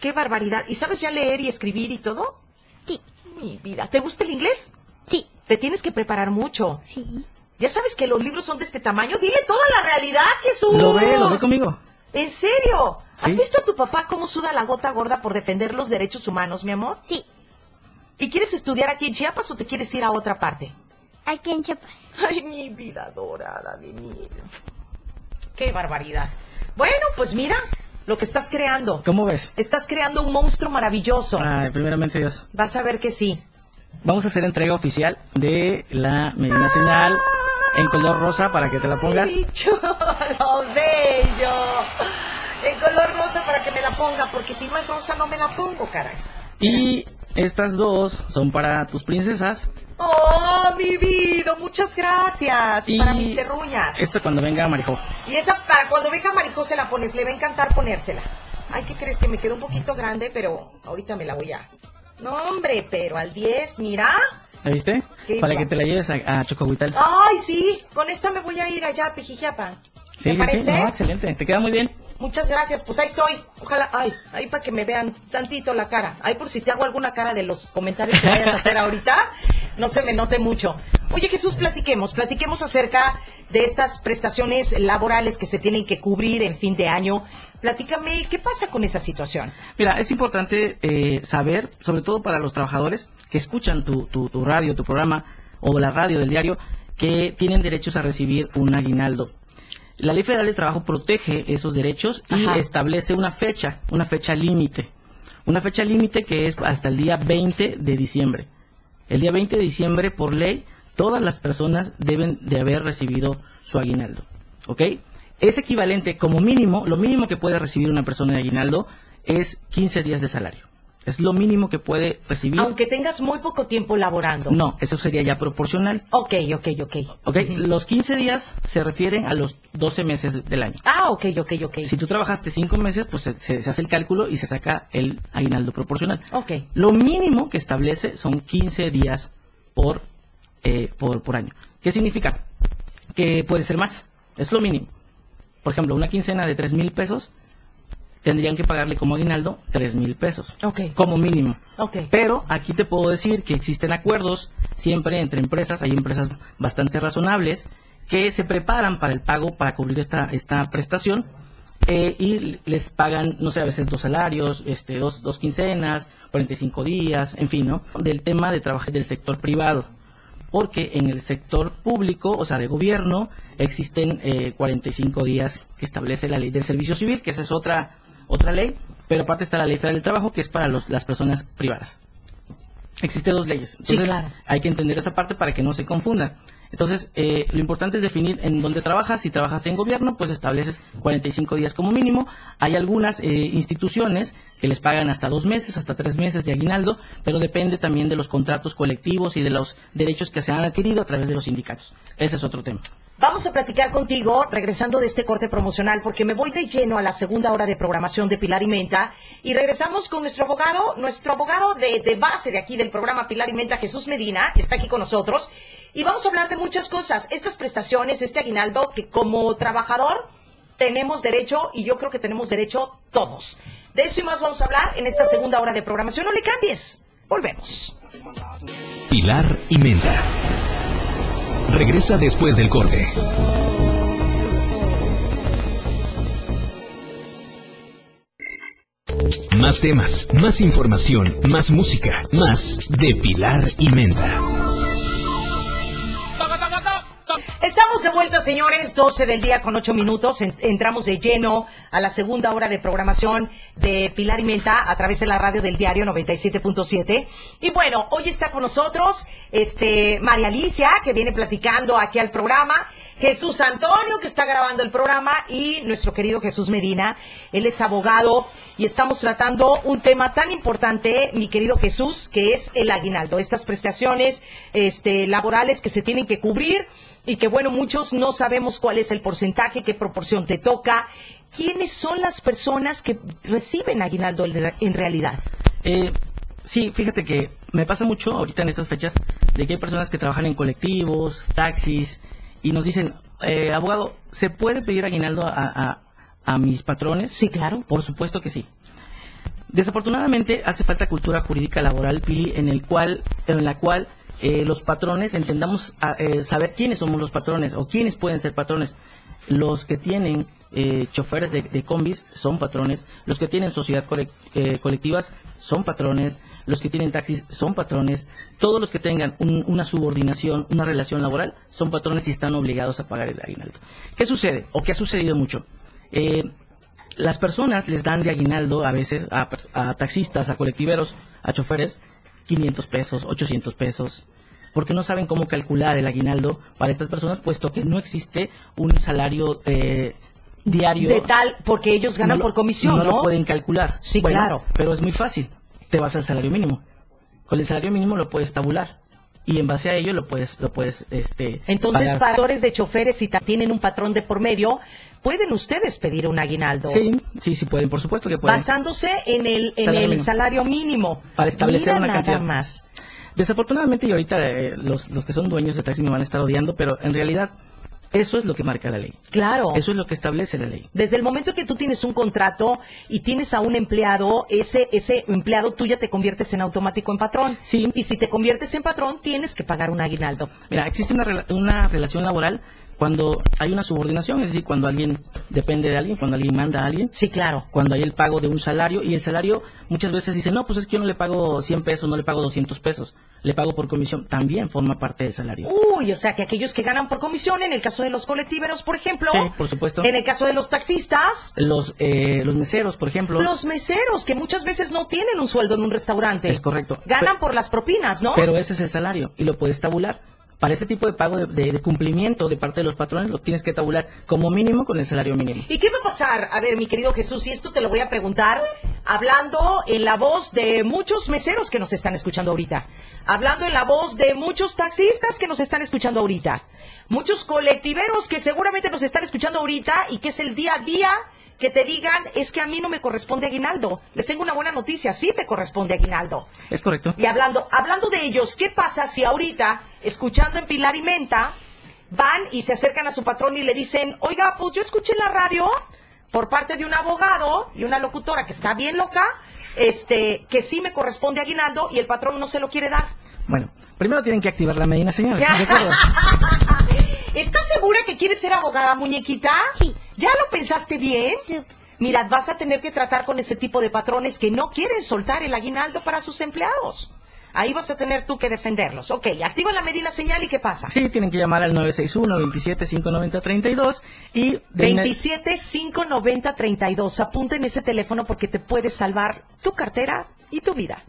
¡Qué barbaridad! ¿Y sabes ya leer y escribir y todo? Sí. Mi vida. ¿Te gusta el inglés? Sí. Te tienes que preparar mucho. Sí. Ya sabes que los libros son de este tamaño. Dile toda la realidad, Jesús. Lo ve, lo ve conmigo. ¿En serio? ¿Has visto a tu papá cómo suda la gota gorda por defender los derechos humanos, mi amor? Sí. ¿Y quieres estudiar aquí en Chiapas o te quieres ir a otra parte? Aquí en Chiapas. Ay, mi vida dorada de mí. Qué barbaridad. Bueno, pues mira lo que estás creando. ¿Cómo ves? Estás creando un monstruo maravilloso. Ay, primeramente Dios. Vas a ver que sí. Vamos a hacer entrega oficial de la medina señal en color rosa para que te la pongas. Ay, chulo, bello. En color rosa para que me la ponga, porque si no es rosa no me la pongo, caray. Y estas dos son para tus princesas. Oh, mi vida, muchas gracias. Y para mis terruñas. Esta cuando venga Marijo. Y esa, para cuando venga Marijó se la pones, le va a encantar ponérsela. Ay, ¿qué crees? Que me quedó un poquito grande, pero ahorita me la voy a... No, hombre, pero al 10, mira. ¿La viste? Qué Para que te la lleves a, a Chocohuital. Ay, sí, con esta me voy a ir allá a Pijijiapan. Sí, ¿Te sí, parece? sí. No, excelente. Te queda muy bien. Muchas gracias, pues ahí estoy. Ojalá, ay, ahí para que me vean tantito la cara. Ahí por si te hago alguna cara de los comentarios que vayas a hacer ahorita, no se me note mucho. Oye, Jesús, platiquemos, platiquemos acerca de estas prestaciones laborales que se tienen que cubrir en fin de año. Platícame, ¿qué pasa con esa situación? Mira, es importante eh, saber, sobre todo para los trabajadores que escuchan tu, tu, tu radio, tu programa o la radio del diario, que tienen derechos a recibir un aguinaldo. La Ley Federal de Trabajo protege esos derechos y Ajá. establece una fecha, una fecha límite. Una fecha límite que es hasta el día 20 de diciembre. El día 20 de diciembre, por ley, todas las personas deben de haber recibido su aguinaldo. ¿Ok? Es equivalente, como mínimo, lo mínimo que puede recibir una persona de aguinaldo es 15 días de salario. Es lo mínimo que puede recibir. Aunque tengas muy poco tiempo laborando. No, eso sería ya proporcional. Ok, ok, ok. ¿Ok? Los 15 días se refieren a los 12 meses del año. Ah, ok, ok, ok. Si tú trabajaste 5 meses, pues se, se hace el cálculo y se saca el aguinaldo proporcional. Ok. Lo mínimo que establece son 15 días por, eh, por, por año. ¿Qué significa? Que puede ser más. Es lo mínimo. Por ejemplo, una quincena de 3 mil pesos tendrían que pagarle como aguinaldo 3 mil pesos. Ok. Como mínimo. Ok. Pero aquí te puedo decir que existen acuerdos siempre entre empresas, hay empresas bastante razonables que se preparan para el pago, para cubrir esta, esta prestación eh, y les pagan, no sé, a veces dos salarios, este, dos, dos quincenas, 45 días, en fin, ¿no? Del tema de trabajo del sector privado. Porque en el sector público, o sea, de gobierno, existen eh, 45 días que establece la ley del servicio civil, que esa es otra, otra ley, pero aparte está la ley federal del trabajo, que es para los- las personas privadas. Existen dos leyes. Sí, Entonces, claro. hay que entender esa parte para que no se confundan. Entonces, eh, lo importante es definir en dónde trabajas. Si trabajas en gobierno, pues estableces 45 días como mínimo. Hay algunas eh, instituciones que les pagan hasta dos meses, hasta tres meses de aguinaldo, pero depende también de los contratos colectivos y de los derechos que se han adquirido a través de los sindicatos. Ese es otro tema. Vamos a platicar contigo regresando de este corte promocional porque me voy de lleno a la segunda hora de programación de Pilar y Menta y regresamos con nuestro abogado, nuestro abogado de, de base de aquí del programa Pilar y Menta, Jesús Medina, está aquí con nosotros y vamos a hablar de muchas cosas, estas prestaciones, este aguinaldo que como trabajador tenemos derecho y yo creo que tenemos derecho todos. De eso y más vamos a hablar en esta segunda hora de programación. No le cambies. Volvemos. Pilar y Menta. Regresa después del corte. Más temas, más información, más música, más de Pilar y Menta. Estamos de vuelta, señores, 12 del día con 8 minutos. En- entramos de lleno a la segunda hora de programación de Pilar y Menta a través de la radio del diario 97.7. Y bueno, hoy está con nosotros este María Alicia, que viene platicando aquí al programa, Jesús Antonio, que está grabando el programa, y nuestro querido Jesús Medina. Él es abogado y estamos tratando un tema tan importante, mi querido Jesús, que es el aguinaldo. Estas prestaciones este, laborales que se tienen que cubrir y que bueno, muchos no sabemos cuál es el porcentaje, qué proporción te toca. ¿Quiénes son las personas que reciben aguinaldo en realidad? Eh, sí, fíjate que me pasa mucho ahorita en estas fechas de que hay personas que trabajan en colectivos, taxis, y nos dicen, eh, abogado, ¿se puede pedir aguinaldo a, a- a mis patrones? Sí, claro. Por supuesto que sí. Desafortunadamente hace falta cultura jurídica laboral, Pili, en el cual, en la cual eh, los patrones entendamos a- eh, saber quiénes somos los patrones o quiénes pueden ser patrones. Los que tienen eh, choferes de, combis son patrones, los que tienen sociedad corec- eh, colectivas son patrones, los que tienen taxis son patrones, todos los que tengan un- una subordinación, una relación laboral son patrones y están obligados a pagar el aguinaldo. ¿Qué sucede? O qué ha sucedido mucho. Eh, las personas les dan de aguinaldo a veces a, a taxistas, a colectiveros, a choferes, 500 pesos, 800 pesos, porque no saben cómo calcular el aguinaldo para estas personas, puesto que no existe un salario eh, diario. De tal, porque ellos ganan No lo- por comisión, ¿no? No lo pueden calcular. Sí, Bueno, claro. Pero es muy fácil. Te vas al salario mínimo. Con el salario mínimo lo puedes tabular. Y en base a ello lo puedes, lo puedes, este. Entonces, pagar. para de choferes, si tienen un patrón de por medio, pueden ustedes pedir un aguinaldo. Sí, sí, sí pueden, por supuesto que pueden. Basándose en el, en Salario el mínimo. salario mínimo. Para establecer Mira una nada cantidad. más. Desafortunadamente, y ahorita eh, los, los que son dueños de taxi me van a estar odiando, pero en realidad eso es lo que marca la ley. Claro. Eso es lo que establece la ley. Desde el momento que tú tienes un contrato y tienes a un empleado, ese, ese empleado tú ya te conviertes en automático en patrón. Sí. Y si te conviertes en patrón, tienes que pagar un aguinaldo. Mira, existe una, una relación laboral cuando hay una subordinación, es decir, cuando alguien depende de alguien, cuando alguien manda a alguien, Sí, claro. cuando hay el pago de un salario y el salario muchas veces dice, no, pues es que yo no le pago 100 pesos, no le pago 200 pesos, le pago por comisión, también forma parte del salario. Uy, o sea que aquellos que ganan por comisión, en el caso de los colectiveros, por ejemplo. Sí, por supuesto. En el caso de los taxistas, Los, eh, los meseros, por ejemplo. los meseros, que muchas veces no tienen un sueldo en un restaurante. Es correcto. Ganan por las propinas, ¿no? Pero ese es el salario y lo puedes tabular. Para este tipo de pago de, cumplimiento de parte de los patrones lo tienes que tabular como mínimo con el salario mínimo. ¿Y qué va a pasar? A ver, mi querido Jesús, y esto te lo voy a preguntar hablando en la voz de muchos meseros que nos están escuchando ahorita, hablando en la voz de muchos taxistas que nos están escuchando ahorita, muchos colectiveros que seguramente nos están escuchando ahorita y que es el día a día que te digan, es que a mí no me corresponde aguinaldo. Les tengo una buena noticia, sí te corresponde aguinaldo. ¿Es correcto? Y hablando, hablando de ellos, ¿qué pasa si ahorita, escuchando en Pilar y Menta, van y se acercan a su patrón y le dicen, oiga, pues yo escuché en la radio por parte de un abogado y una locutora que está bien loca, este, que sí me corresponde aguinaldo y el patrón no se lo quiere dar. Bueno, primero tienen que activar la medida, señor. ¿De acuerdo? ¿Estás segura que quieres ser abogada, muñequita? Sí. ¿Ya lo pensaste bien? Sí. Mira, vas a tener que tratar con ese tipo de patrones que no quieren soltar el aguinaldo para sus empleados. Ahí vas a tener tú que defenderlos. Ok, activa la medida señal y ¿qué pasa? Sí, tienen que llamar al 961-27-590-32 y... de ina- 27 590 32. Apunten ese teléfono porque te puede salvar tu cartera y tu vida.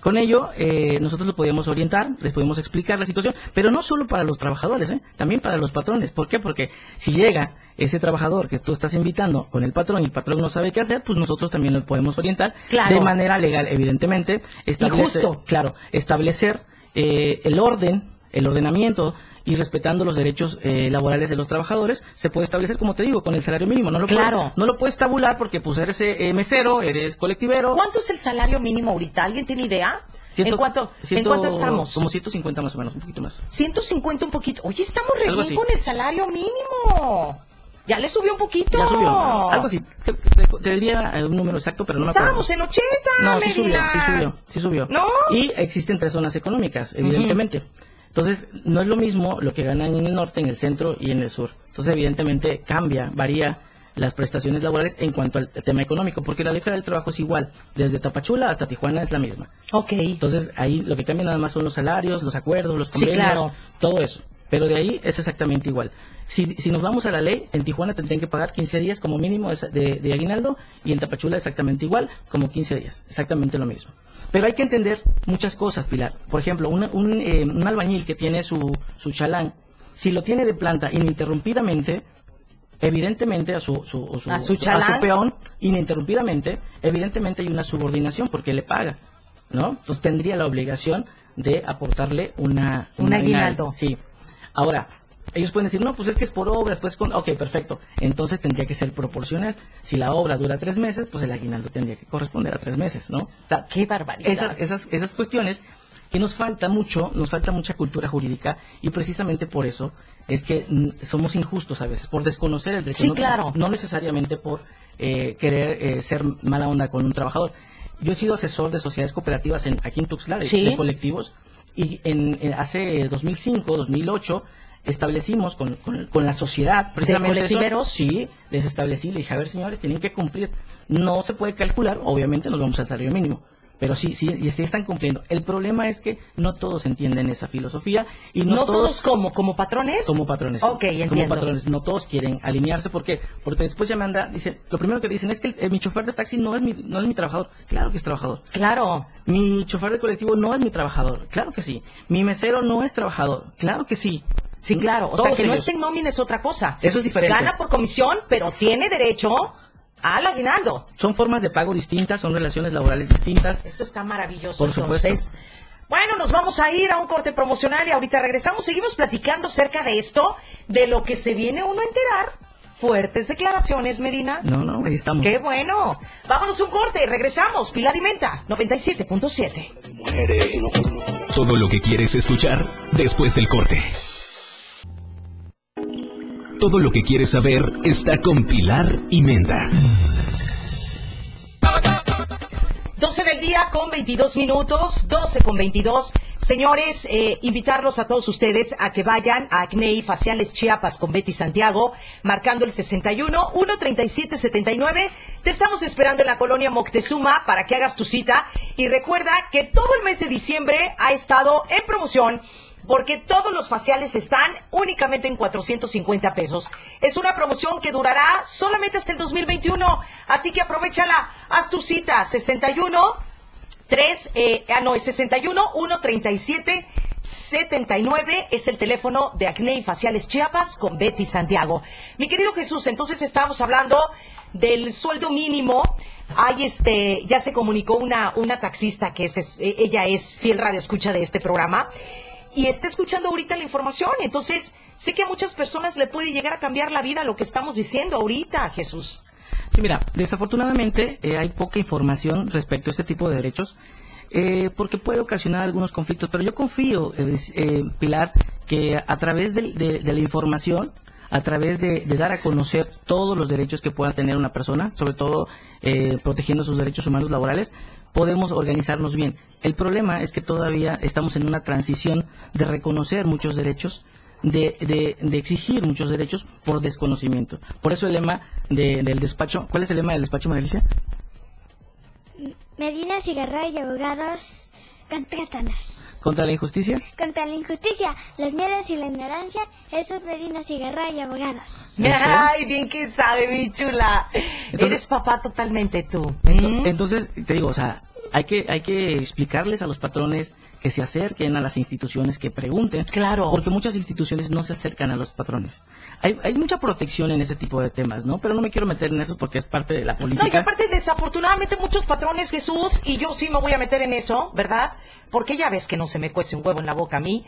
Con ello, eh, nosotros lo podíamos orientar, les podemos explicar la situación, pero no solo para los trabajadores, ¿eh? también para los patrones. ¿Por qué? Porque si llega ese trabajador que tú estás invitando con el patrón y el patrón no sabe qué hacer, pues nosotros también lo podemos orientar Claro. de manera legal, evidentemente. Establecer, justo. Claro, establecer eh, el orden, el ordenamiento y respetando los derechos eh, laborales de los trabajadores, se puede establecer, como te digo, con el salario mínimo. No lo Claro. no lo puedes tabular porque pues eres eh, mesero, eres colectivero. ¿Cuánto es el salario mínimo ahorita? ¿Alguien tiene idea? Ciento- ¿En, cuánto, ¿En ciento- cuánto estamos? Como 150 más o menos, un poquito más. 150 un poquito. Oye, estamos re bien con el salario mínimo. Ya le subió un poquito. Ya subió. Algo así. Te, te- te diría eh, un número exacto, pero no me acuerdo. Estábamos en 80, No, sí subió, Medina. sí subió, sí subió. ¿No? Y existen tres zonas económicas, evidentemente. Entonces, no es lo mismo lo que ganan en el norte, en el centro y en el sur. Entonces, evidentemente, cambia, varía las prestaciones laborales en cuanto al tema económico, porque la ley federal del trabajo es igual, desde Tapachula hasta Tijuana es la misma. Ok. Entonces, ahí lo que cambia nada más son los salarios, los acuerdos, los Sí, convenios, claro. todo eso. Pero de ahí es exactamente igual. Si, si nos vamos a la ley, en Tijuana tendrían que pagar 15 días como mínimo de, de- de aguinaldo y en Tapachula exactamente igual, como 15 días. Exactamente lo mismo. Pero hay que entender muchas cosas, Pilar. Por ejemplo, una- un, eh, un albañil que tiene su, su chalán, si lo tiene de planta ininterrumpidamente, evidentemente a su, su, su- A su chalán. peón, ininterrumpidamente, evidentemente hay una subordinación porque le paga, ¿no? Entonces tendría la obligación de aportarle una... Un aguinaldo. Sí. Ahora, ellos pueden decir, no, pues es que es por obra, pues con... Ok, perfecto. Entonces tendría que ser proporcional. Si la obra dura tres meses, pues el aguinaldo tendría que corresponder a tres meses, ¿no? O sea, Qué barbaridad. esas, esas, esas cuestiones que nos falta mucho, nos falta mucha cultura jurídica y precisamente por eso es que mm, somos injustos a veces, por desconocer el derecho. Sí, no, claro. No necesariamente por eh, querer eh, ser mala onda con un trabajador. Yo he sido asesor de sociedades cooperativas en, aquí en Tuxtla, de, Sí. de colectivos, y en, en- hace 2005, 2008, establecimos con, con- con la sociedad precisamente eso. Sí, les establecí, le dije, a ver señores, tienen que cumplir. No se puede calcular, obviamente nos vamos al salario mínimo. Pero sí, sí, y sí están cumpliendo. El problema es que no todos entienden esa filosofía y no, ¿No todos como, como patrones? como patrones. Ok, entiendo. Como patrones. No todos quieren alinearse. ¿Por qué? Porque después ya me anda, dice, lo primero que dicen es que el- eh, mi chofer de taxi no es mi, no es mi trabajador. Claro que es trabajador. Claro. Mi chofer de colectivo no es mi trabajador. Claro que sí. Mi mesero no es trabajador. Claro que sí. Sí, claro. O sea, que no esté en nómina es otra cosa. Eso es diferente. Gana por comisión, pero tiene derecho al aguinaldo. Son formas de pago distintas, son relaciones laborales distintas. Esto está maravilloso. Por supuesto. entonces. Bueno, nos vamos a ir a un corte promocional y ahorita regresamos. Seguimos platicando acerca de esto, de lo que se viene uno a enterar. Fuertes declaraciones, Medina. No, no, ahí estamos. Qué bueno. Vámonos un corte, regresamos. Pilar y Menta, 97.7. Mujeres y no por no por- Todo lo que quieres escuchar después del corte. Todo lo que quieres saber está con Pilar y Menda. 12 del día con 22 minutos, 12 con 22. Señores, eh, invitarlos a todos ustedes a que vayan a Acnei Faciales Chiapas con Betty Santiago, marcando el 61 137 79. Te estamos esperando en la colonia Moctezuma para que hagas tu cita. Y recuerda que todo el mes de diciembre ha estado en promoción porque todos los faciales están únicamente en 450 pesos. Es una promoción que durará solamente hasta el 2021, así que aprovechala. Haz tu cita 61 3 eh, ah no, es 61 137 79 es el teléfono de Acné y Faciales Chiapas con Betty Santiago. Mi querido Jesús, entonces estábamos hablando del sueldo mínimo. Hay este, ya se comunicó una, una taxista que es, es- ella es fiel radio escucha de este programa y está escuchando ahorita la información. Entonces, sé que a muchas personas le puede llegar a cambiar la vida lo que estamos diciendo ahorita, Jesús. Sí, mira, desafortunadamente eh, hay poca información respecto a este tipo de derechos eh, porque puede ocasionar algunos conflictos, pero yo confío, eh, eh, Pilar, que a través de, de la información, a través de, dar a conocer todos los derechos que pueda tener una persona, sobre todo eh, protegiendo sus derechos humanos laborales, podemos organizarnos bien. El problema es que todavía estamos en una transición de reconocer muchos derechos, de, de- de exigir muchos derechos por desconocimiento. Por eso el lema de- del despacho, ¿cuál es el lema del despacho, María Medina Cigarra y abogados contra Satanás. ¿Contra la injusticia? Contra la injusticia, los miedos y la ignorancia, eso es Medina Cigarra y abogados. Ay, bien que sabe, mi chula. Entonces- Eres papá totalmente tú. Ento- ¿Mm? Entonces, te digo, o sea, hay que, hay que explicarles a los patrones que se acerquen a las instituciones, que pregunten. Claro. Porque muchas instituciones no se acercan a los patrones. Hay, hay mucha protección en ese tipo de temas, ¿no? Pero no me quiero meter en eso porque es parte de la política. No, y aparte, desafortunadamente, muchos patrones, Jesús, y yo sí me voy a meter en eso, ¿verdad? Porque ya ves que no se me cuece un huevo en la boca a mí.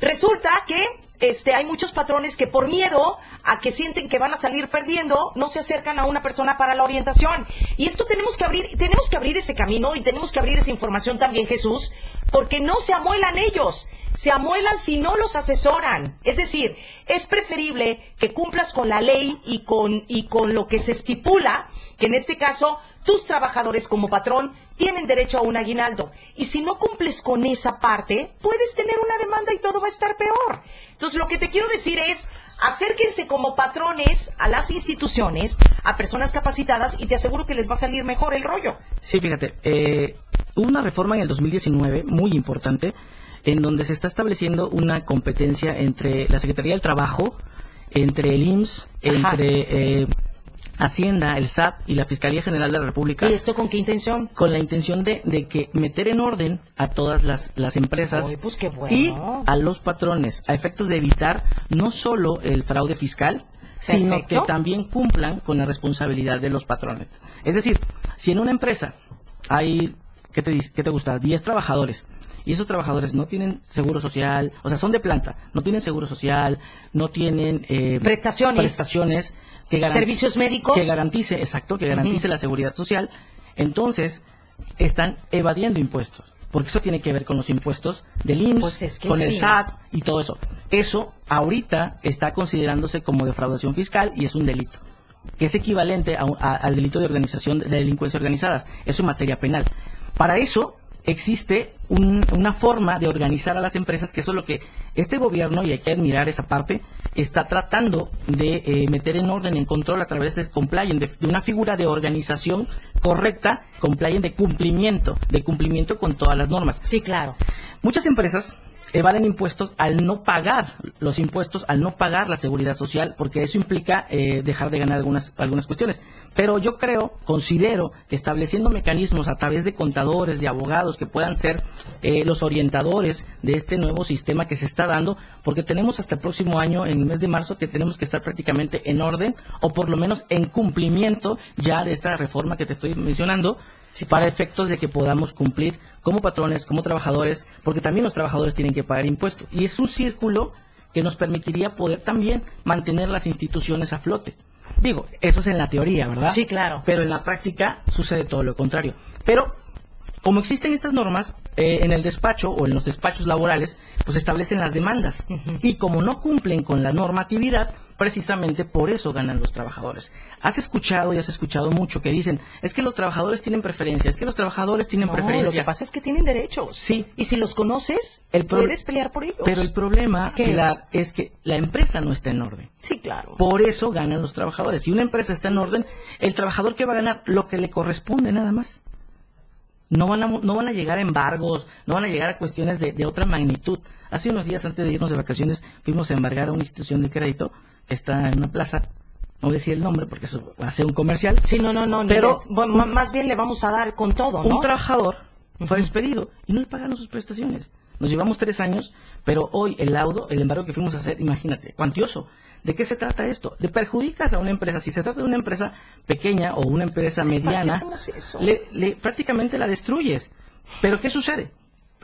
Resulta que este, hay muchos patrones que por miedo a que sienten que van a salir perdiendo, no se acercan a una persona para la orientación. Y esto tenemos que abrir, tenemos que abrir ese camino y tenemos que abrir esa información también, Jesús, porque no se amuelan ellos. Se amuelan si no los asesoran. Es decir, es preferible que cumplas con la ley y con, y con lo que se estipula, que en este caso tus trabajadores como patrón tienen derecho a un aguinaldo. Y si no cumples con esa parte, puedes tener una demanda y todo va a estar peor. Entonces, lo que te quiero decir es, acérquense como patrones a las instituciones, a personas capacitadas, y te aseguro que les va a salir mejor el rollo. Sí, fíjate, eh, hubo una reforma en el 2019 muy importante en donde se está estableciendo una competencia entre la Secretaría del Trabajo, entre el IMSS, Ajá. entre eh, Hacienda, el SAT y la Fiscalía General de la República. ¿Y esto con qué intención? con la intención de, de que meter en orden a todas las, las empresas pues qué bueno. y a los patrones a efectos de evitar no solo el fraude fiscal, sino Perfecto. que también cumplan con la responsabilidad de los patrones. Es decir, si en una empresa hay, ¿qué te, qué te gusta? 10 trabajadores y esos trabajadores no tienen seguro social, o sea, son de planta, no tienen seguro social, no tienen eh, Prestaciones. prestaciones que Servicios médicos. que garantice, exacto, que garantice la seguridad social, entonces están evadiendo impuestos. Porque eso tiene que ver con los impuestos del IMSS, Pues es que con el. SAT y todo eso. Eso ahorita está considerándose como defraudación fiscal y es un delito, que es equivalente a al delito de organización de delincuencia organizadas. Eso en materia penal. Para eso existe un- una forma de organizar a las empresas, que eso es lo que este gobierno, y hay que admirar esa parte, está tratando de eh, meter en orden, en control a través de compliance, de, de una figura de organización correcta, compliance de cumplimiento, de cumplimiento con todas las normas. Sí, claro. Muchas empresas evaden impuestos al no pagar los impuestos, al no pagar la seguridad social, porque eso implica eh, dejar de ganar algunas, algunas cuestiones. Pero yo creo, considero estableciendo mecanismos a través de contadores, de abogados que puedan ser eh, los orientadores de este nuevo sistema que se está dando, porque tenemos hasta el próximo año, en el mes de marzo, que tenemos que estar prácticamente en orden o por lo menos en cumplimiento ya de esta reforma que te estoy mencionando para efectos de que podamos cumplir como patrones, como trabajadores, porque también los trabajadores tienen que pagar impuestos. Y es un círculo que nos permitiría poder también mantener las instituciones a flote. Digo, eso es en la teoría, ¿verdad? Sí, claro. Pero en la práctica sucede todo lo contrario. Pero como existen estas normas, eh, en el despacho o en los despachos laborales, pues establecen las demandas. Y como no cumplen con la normatividad, precisamente por eso ganan los trabajadores. Has escuchado y has escuchado mucho que dicen, es que los trabajadores tienen preferencia, es que los trabajadores tienen No, preferencia. lo que pasa es que tienen derechos. Sí. Y si los conoces, El puedes pelear por ellos. Pero el problema ¿Qué es? Es que la empresa no está en orden. Sí, claro. Por eso ganan los trabajadores. Si una empresa está en orden, el trabajador que va a ganar lo que le corresponde nada más. No van a, no van a llegar a embargos, no van a llegar a cuestiones de, de otra magnitud. Hace unos días antes de irnos de vacaciones fuimos a embargar a una institución de crédito está en una plaza. No voy a decir el nombre porque eso va a ser un comercial. Sí, no, no, no. Pero bueno, más bien le vamos a dar con todo, ¿no? un trabajador fue despedido y no le pagaron sus prestaciones. Nos llevamos tres años, pero hoy el laudo, el embargo que fuimos a hacer, imagínate, cuantioso. ¿De qué se trata esto? De perjudicas a una empresa. Si se trata de una empresa pequeña o una empresa Sí, ¿para qué mediana, eso? le- le- prácticamente la destruyes. Pero ¿qué sucede?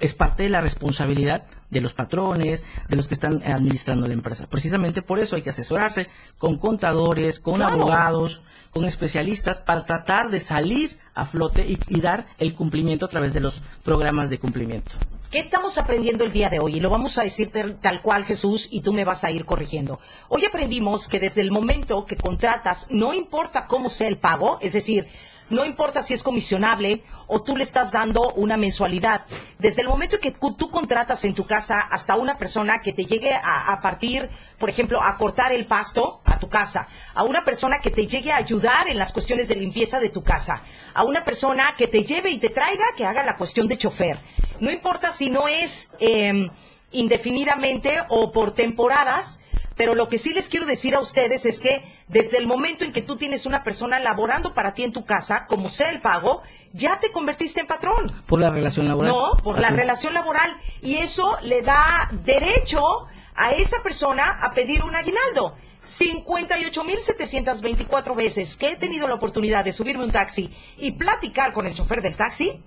Es parte de la responsabilidad de los patrones, de los que están administrando la empresa. Precisamente por eso hay que asesorarse con contadores, con Claro. abogados, con especialistas para tratar de salir a flote y, y dar el cumplimiento a través de los programas de cumplimiento. ¿Qué estamos aprendiendo el día de hoy? Y lo vamos a decir tal, tal cual, Jesús, y tú me vas a ir corrigiendo. Hoy aprendimos que desde el momento que contratas, no importa cómo sea el pago, es decir, no importa si es comisionable o tú le estás dando una mensualidad. Desde el momento que tú contratas en tu casa hasta una persona que te llegue a, partir, por ejemplo, a cortar el pasto a tu casa, a una persona que te llegue a ayudar en las cuestiones de limpieza de tu casa, a una persona que te lleve y te traiga, que haga la cuestión de chofer. No importa si no es eh, indefinidamente o por temporadas, pero lo que sí les quiero decir a ustedes es que desde el momento en que tú tienes una persona laborando para ti en tu casa, como sea el pago, ya te convertiste en patrón. Por la relación laboral. No, por la relación laboral. Y eso le da derecho a esa persona a pedir un aguinaldo. 58.724 veces que he tenido la oportunidad de subirme un taxi y platicar con el chofer del taxi,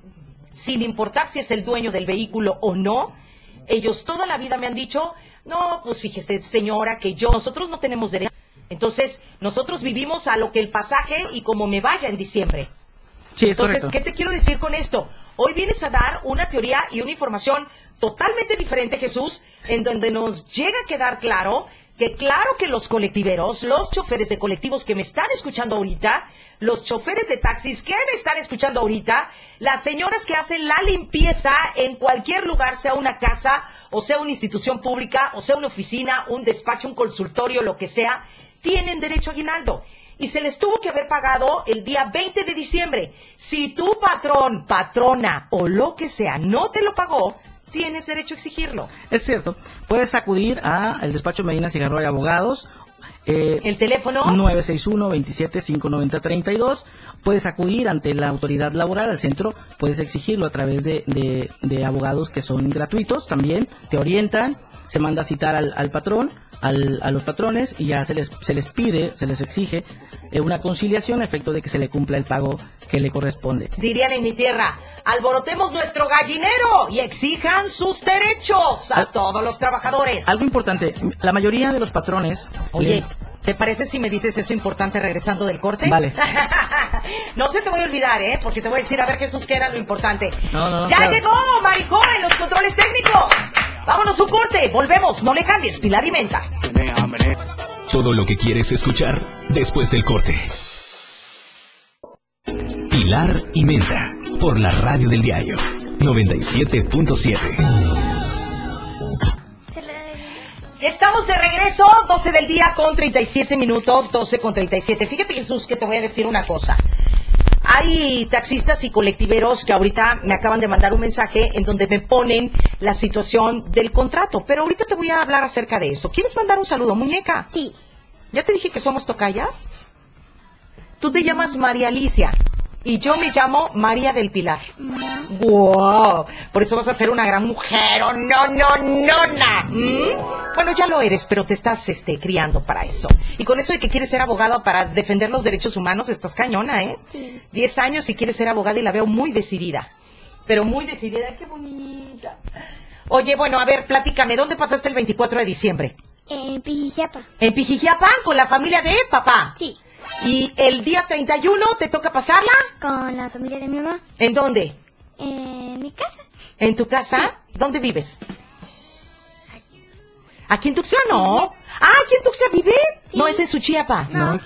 sin importar si es el dueño del vehículo o no, ellos toda la vida me han dicho, no, pues fíjese, señora, que yo, nosotros no tenemos derecho. Entonces, nosotros vivimos a lo que el pasaje y como me vaya en diciembre. Sí, es Entonces, correcto. ¿qué te quiero decir con esto? Hoy vienes a dar una teoría y una información totalmente diferente, Jesús, en donde nos llega a quedar claro que claro que los colectiveros, los choferes de colectivos que me están escuchando ahorita, los choferes de taxis que me están escuchando ahorita, las señoras que hacen la limpieza en cualquier lugar, sea una casa o sea una institución pública o sea una oficina, un despacho, un consultorio, lo que sea, tienen derecho a aguinaldo y se les tuvo que haber pagado el día 20 de diciembre. Si tu patrón, patrona o lo que sea no te lo pagó, tienes derecho a exigirlo. Es cierto. Puedes acudir al despacho Medina Cigarro y Abogados. eh, El teléfono 961-27-590-32. Puedes acudir ante la autoridad laboral, al centro, puedes exigirlo a través de, de- de abogados que son gratuitos también, te orientan, se manda a citar al, al patrón, al- a los patrones y ya se les, se les pide, se les exige eh, una conciliación a efecto de que se le cumpla el pago que le corresponde. dirían en mi tierra, alborotemos nuestro gallinero y exijan sus derechos a Al- todos los trabajadores. Algo importante, la mayoría de los patrones... Oye, le- ¿te parece si me dices eso importante regresando del corte? Vale. no se te voy a olvidar, ¿eh? Porque te voy a decir, a ver, Jesús, qué era lo importante. No, no, no, ¡Ya claro. llegó, maricón, en los controles técnicos! Vámonos un corte, volvemos, no le cambies, Pilar y Menta. Todo lo que quieres escuchar después del corte. Pilar y Menta, por la radio del diario 97.7. Se le- Estamos de regreso, 12 del día con 37 minutos, 12 con 37. Fíjate, Jesús, que te voy a decir una cosa. Hay taxistas y colectiveros que ahorita me acaban de mandar un mensaje en donde me ponen la situación del contrato, pero ahorita te voy a hablar acerca de eso. ¿Quieres mandar un saludo, muñeca? Sí. ¿Ya te dije que somos tocayas? Tú te llamas María Alicia y yo me llamo María del Pilar. ¡Wow! Por eso vas a ser una gran mujer. ¡Oh, no, no, nona! ¿Mm? Bueno, ya lo eres, pero te estás este, criando para eso. Y con eso de que quieres ser abogada para defender los derechos humanos, estás cañona, ¿eh? Sí. Diez años y quieres ser abogada y la veo muy decidida. Pero muy decidida. ¡Qué bonita! Oye, bueno, a ver, platícame, ¿dónde pasaste el 24 de diciembre? En Pijijiapa. En Pijijiapan, con la familia de papá. Sí. Y el día 31 te toca pasarla. Con la familia de mi mamá. ¿En dónde? En mi casa. ¿En tu casa? ¿Dónde vives? ¿Aquí en Tuxtla? No. Ah, ¿aquí en Tuxtla vive? Sí. No, es en Suchiapa. No.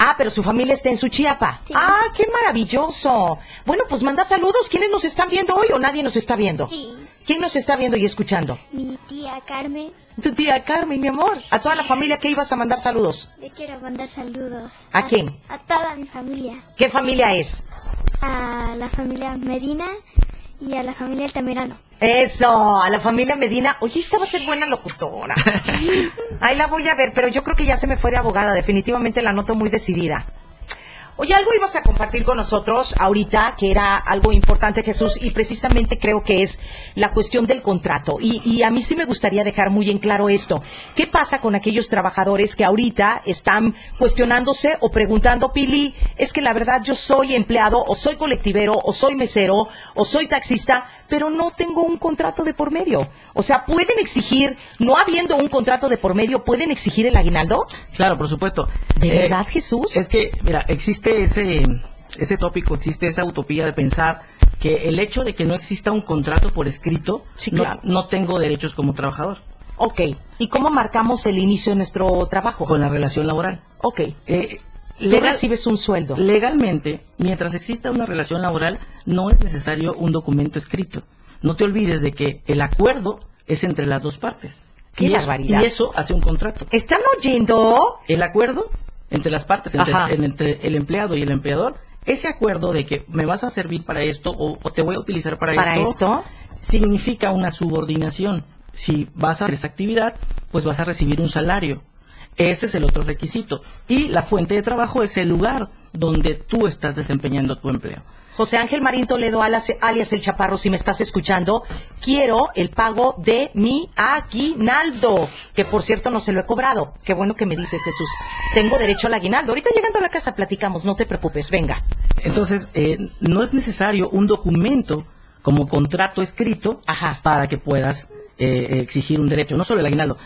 Ah, pero su familia está en Suchiapa. Sí. Ah, qué maravilloso. Bueno, pues manda saludos. ¿Quiénes nos están viendo hoy o nadie nos está viendo? Sí. ¿Quién nos está viendo y escuchando? Mi tía Carmen. Tu tía Carmen, mi amor. A toda la familia que ibas a mandar saludos. Le quiero mandar saludos. ¿A quién? A toda mi familia. ¿Qué familia es? A la familia Medina y a la familia Altamirano. Eso, a la familia Medina. Oye, esta va a ser buena locutora. Ahí la voy a ver, pero yo creo que ya se me fue de abogada. Definitivamente la noto muy decidida. Oye, algo ibas a compartir con nosotros ahorita, que era algo importante, Jesús, y precisamente creo que es la cuestión del contrato. Y, y a mí sí me gustaría dejar muy en claro esto. ¿Qué pasa con aquellos trabajadores que ahorita están cuestionándose o preguntando, Pili, es que la verdad yo soy empleado, o soy colectivero, o soy mesero, o soy taxista, pero no tengo un contrato de por medio? O sea, ¿pueden exigir, no habiendo un contrato de por medio, pueden exigir el aguinaldo? Claro, por supuesto. ¿De Eh, verdad, Jesús? Es que, mira, existe ese, ese tópico, existe esa utopía de pensar que el hecho de que no exista un contrato por escrito, Sí, no- claro. no, tengo derechos como trabajador Ok. ¿Y cómo marcamos el inicio de nuestro trabajo? con la relación laboral. Ok. Eh, Tú legal- recibes un sueldo. Legalmente, mientras exista una relación laboral, no es necesario un documento escrito. No te olvides de que el acuerdo es entre las dos partes. ¡Qué y y eso hace un contrato. ¿Están oyendo? El acuerdo entre las partes, entre, Ajá. en- entre el empleado y el empleador, ese acuerdo de que me vas a servir para esto o, o te voy a utilizar para, ¿Para esto? significa una subordinación. Si vas a hacer esa actividad, pues vas a recibir un salario. Ese es el otro requisito. Y la fuente de trabajo es el lugar donde tú estás desempeñando tu empleo. José Ángel Marín Toledo, alias, El Chaparro, si me estás escuchando, quiero el pago de mi aguinaldo, que por cierto no se lo he cobrado. Qué bueno que me dices, Jesús. Tengo derecho al aguinaldo. Ahorita llegando a la casa platicamos, no te preocupes, venga. Entonces, eh, no es necesario un documento como contrato escrito Ajá. para que puedas eh, exigir un derecho, no solo el aguinaldo.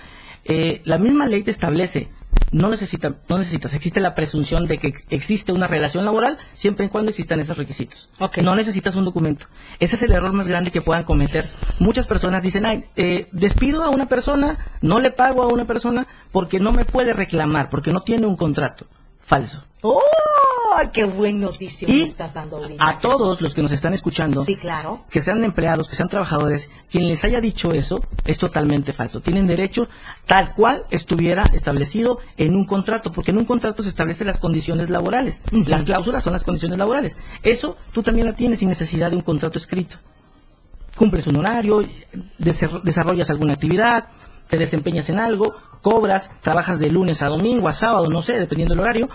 Eh, la misma ley te establece, no, necesita, no necesitas, existe la presunción de que ex- existe una relación laboral siempre y cuando existan esos requisitos. Ok. No necesitas un documento. Ese es el error más grande que puedan cometer. Muchas personas dicen, ay, eh, despido a una persona, no le pago a una persona porque no me puede reclamar, porque no tiene un contrato. Falso. ¡Oh! ¡Qué buen noticia me Y estás dando ahorita! a todos los que nos están escuchando, Sí, claro. que sean empleados, que sean trabajadores, quien les haya dicho eso es totalmente falso. Tienen derecho tal cual estuviera establecido en un contrato, porque en un contrato se establecen las condiciones laborales. Las cláusulas son las condiciones laborales. Eso tú también la tienes sin necesidad de un contrato escrito. Cumples un horario, desarrollas alguna actividad, te desempeñas en algo, cobras, trabajas de lunes a domingo, a sábado, no sé, dependiendo del horario,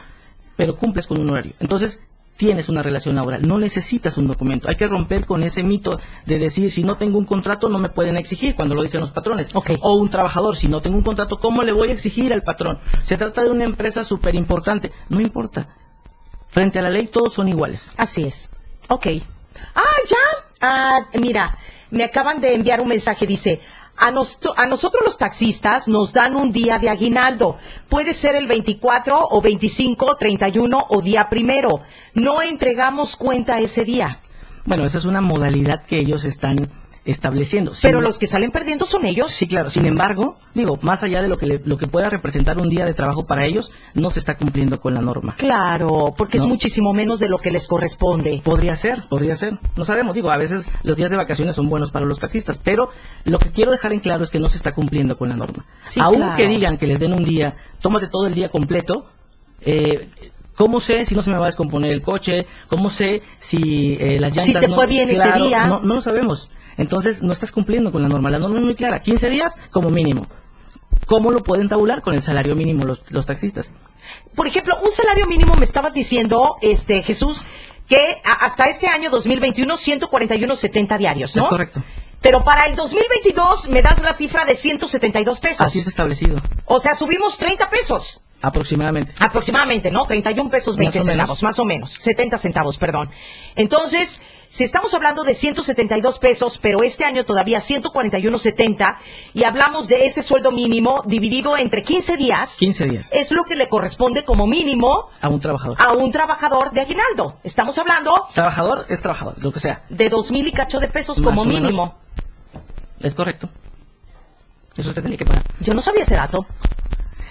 pero cumples con un horario. Entonces, tienes una relación laboral, no necesitas un documento. Hay que romper con ese mito de decir, si no tengo un contrato, no me pueden exigir, cuando lo dicen los patrones. Ok. O un trabajador, si no tengo un contrato, ¿cómo le voy a exigir al patrón? Se trata de una empresa súper importante. No importa. Frente a la ley, todos son iguales. Así es. Ok. Ah, ya. Ah, mira, me acaban de enviar un mensaje. Dice, a, nosto- a nosotros los taxistas nos dan un día de aguinaldo. Puede ser el 24 o 25, 31 o día primero. No entregamos cuenta ese día. Bueno, esa es una modalidad que ellos están estableciendo. Pero Sin- los que salen perdiendo son ellos. Sí, claro. Sin embargo, digo, más allá de lo que, le- lo que pueda representar un día de trabajo para ellos, no se está cumpliendo con la norma. Claro, porque es muchísimo menos de lo que les corresponde. Podría ser, podría ser. No sabemos, digo, a veces los días de vacaciones son buenos para los taxistas, pero lo que quiero dejar en claro es que no se está cumpliendo con la norma. Sí, Aún claro. digan que les den un día, tómate todo el día completo, eh, ¿cómo sé si no se me va a descomponer el coche? ¿Cómo sé si eh, las llantas Si te no- fue bien ese día. No, no lo sabemos. Entonces, no estás cumpliendo con la norma. La norma es muy clara, 15 días como mínimo. ¿Cómo lo pueden tabular con el salario mínimo los, los taxistas? Por ejemplo, un salario mínimo me estabas diciendo, este Jesús, que hasta este año 2021 141.70 diarios, ¿no? Es correcto. Pero para el 2022 me das la cifra de 172 pesos. Así es establecido, O sea, subimos 30 pesos. Aproximadamente. Aproximadamente, ¿no? 31 pesos 20 Más o menos. centavos, más o menos. 70 centavos, perdón. Entonces, si estamos hablando de 172 pesos, pero este año todavía 141.70, y hablamos de ese sueldo mínimo dividido entre 15 días, 15 días es lo que le corresponde como mínimo a un trabajador. a un trabajador de aguinaldo. Estamos hablando Trabajador es trabajador, lo que sea. de dos mil y cacho de pesos Más como mínimo. Es correcto. Eso usted tiene que pagar. Yo no sabía ese dato.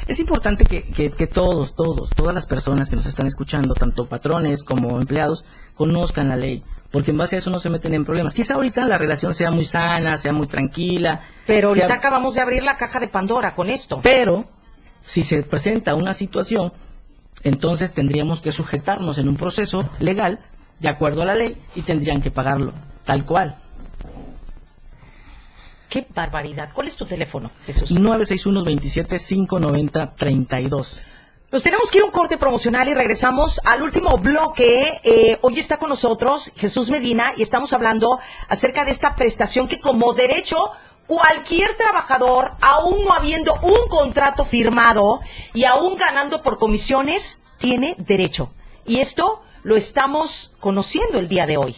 Es importante que, que- que todos, todos, todas las personas que nos están escuchando, tanto patrones como empleados, conozcan la ley. Porque en base a eso no se meten en problemas. Quizá ahorita la relación sea muy sana, sea muy tranquila. Pero ahorita sea- acabamos de abrir la caja de Pandora con esto. Pero, si se presenta una situación, entonces tendríamos que sujetarnos en un proceso legal de acuerdo a la ley y tendrían que pagarlo, tal cual. Qué barbaridad. ¿Cuál es tu teléfono, Jesús? 961-27-590-32. Nos tenemos que ir a un corte promocional y regresamos al último bloque. Eh, hoy está con nosotros Jesús Medina y estamos hablando acerca de esta prestación que como derecho cualquier trabajador, aún no habiendo un contrato firmado y aún ganando por comisiones, tiene derecho. Y esto lo estamos conociendo el día de hoy.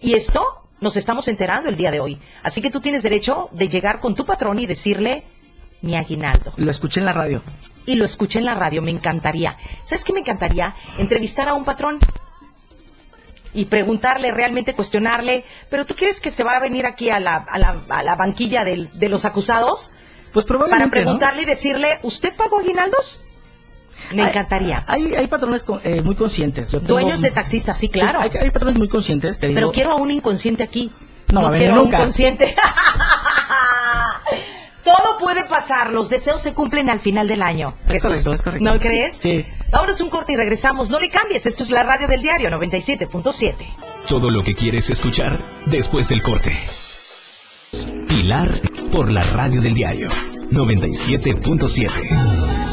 Y esto nos estamos enterando el día de hoy. Así que tú tienes derecho de llegar con tu patrón y decirle mi aguinaldo. Lo escuché en la radio. Y lo escuché en la radio, me encantaría. ¿Sabes qué me encantaría? Entrevistar a un patrón y preguntarle, realmente cuestionarle, pero ¿tú crees que se va a venir aquí a la, a la, a la banquilla del- de los acusados? Pues probablemente. Para preguntarle y decirle, ¿usted pagó aguinaldos? Me encantaría. Hay, hay patrones con- eh, muy conscientes. Yo tengo- Dueños de taxistas, sí, claro. hay, hay patrones muy conscientes. te Pero digo- quiero a un inconsciente aquí. No a venir quiero a un nunca. consciente. Todo puede pasar, los deseos se cumplen al final del año. Es correcto, es correcto. ¿No crees? Sí. Ahora es un corte y regresamos. No le cambies, esto es la radio del diario 97.7. Todo lo que quieres escuchar después del corte. Pilar por la radio del diario 97.7.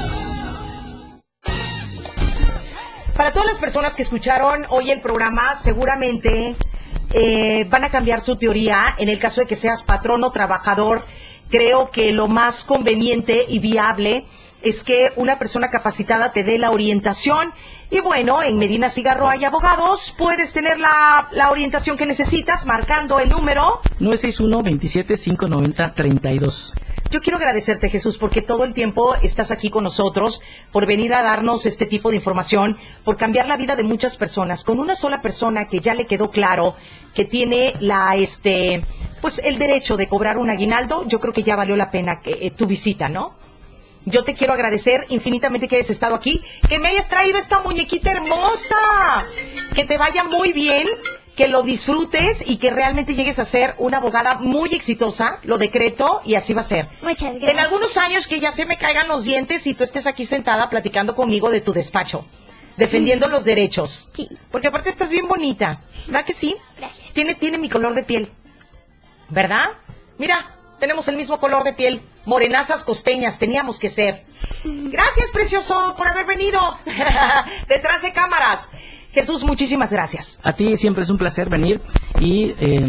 Para todas las personas que escucharon hoy el programa, seguramente eh, van a cambiar su teoría en el caso de que seas patrón o trabajador. Creo que lo más conveniente y viable es que una persona capacitada te dé la orientación. Y bueno, en Medina Cigarro hay abogados. Puedes tener la, la orientación que necesitas marcando el número 961-27-590-32. Yo quiero agradecerte, Jesús, porque todo el tiempo estás aquí con nosotros, por venir a darnos este tipo de información, por cambiar la vida de muchas personas. Con una sola persona que ya le quedó claro que tiene la, este, pues el derecho de cobrar un aguinaldo, yo creo que ya valió la pena que, eh, tu visita, ¿no? Yo te quiero agradecer infinitamente que hayas estado aquí, que me hayas traído esta muñequita hermosa, que te vaya muy bien, que lo disfrutes y que realmente llegues a ser una abogada muy exitosa, lo decreto y así va a ser. Muchas En gracias. algunos años que ya se me caigan los dientes y tú estés aquí sentada platicando conmigo de tu despacho, defendiendo los derechos. Sí. Porque aparte estás bien bonita, ¿verdad que sí? Gracias. Tiene, tiene mi color de piel. ¿Verdad? Mira, tenemos el mismo color de piel. Morenazas costeñas, teníamos que ser. Gracias, precioso, por haber venido. Detrás de cámaras. Jesús, muchísimas gracias. A ti siempre es un placer venir y eh,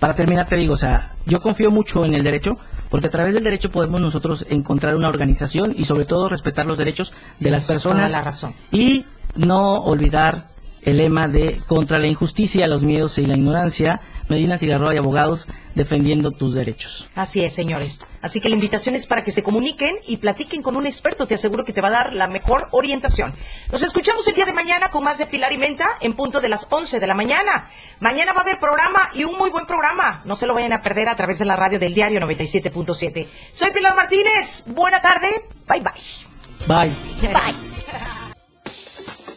para terminar te digo, o sea, yo confío mucho en el derecho porque a través del derecho podemos nosotros encontrar una organización y sobre todo respetar los derechos de las personas la razón. y no olvidar el lema de contra la injusticia, los miedos y la ignorancia, Medina Cigarroa y abogados defendiendo tus derechos. Así es, señores. Así que la invitación es para que se comuniquen y platiquen con un experto. Te aseguro que te va a dar la mejor orientación. Nos escuchamos el día de mañana con más de Pilar y Menta en punto de las 11 de la mañana. Mañana va a haber programa y un muy buen programa. No se lo vayan a perder a través de la radio del diario 97.7. Soy Pilar Martínez. Buena tarde. Bye bye. Bye. Bye.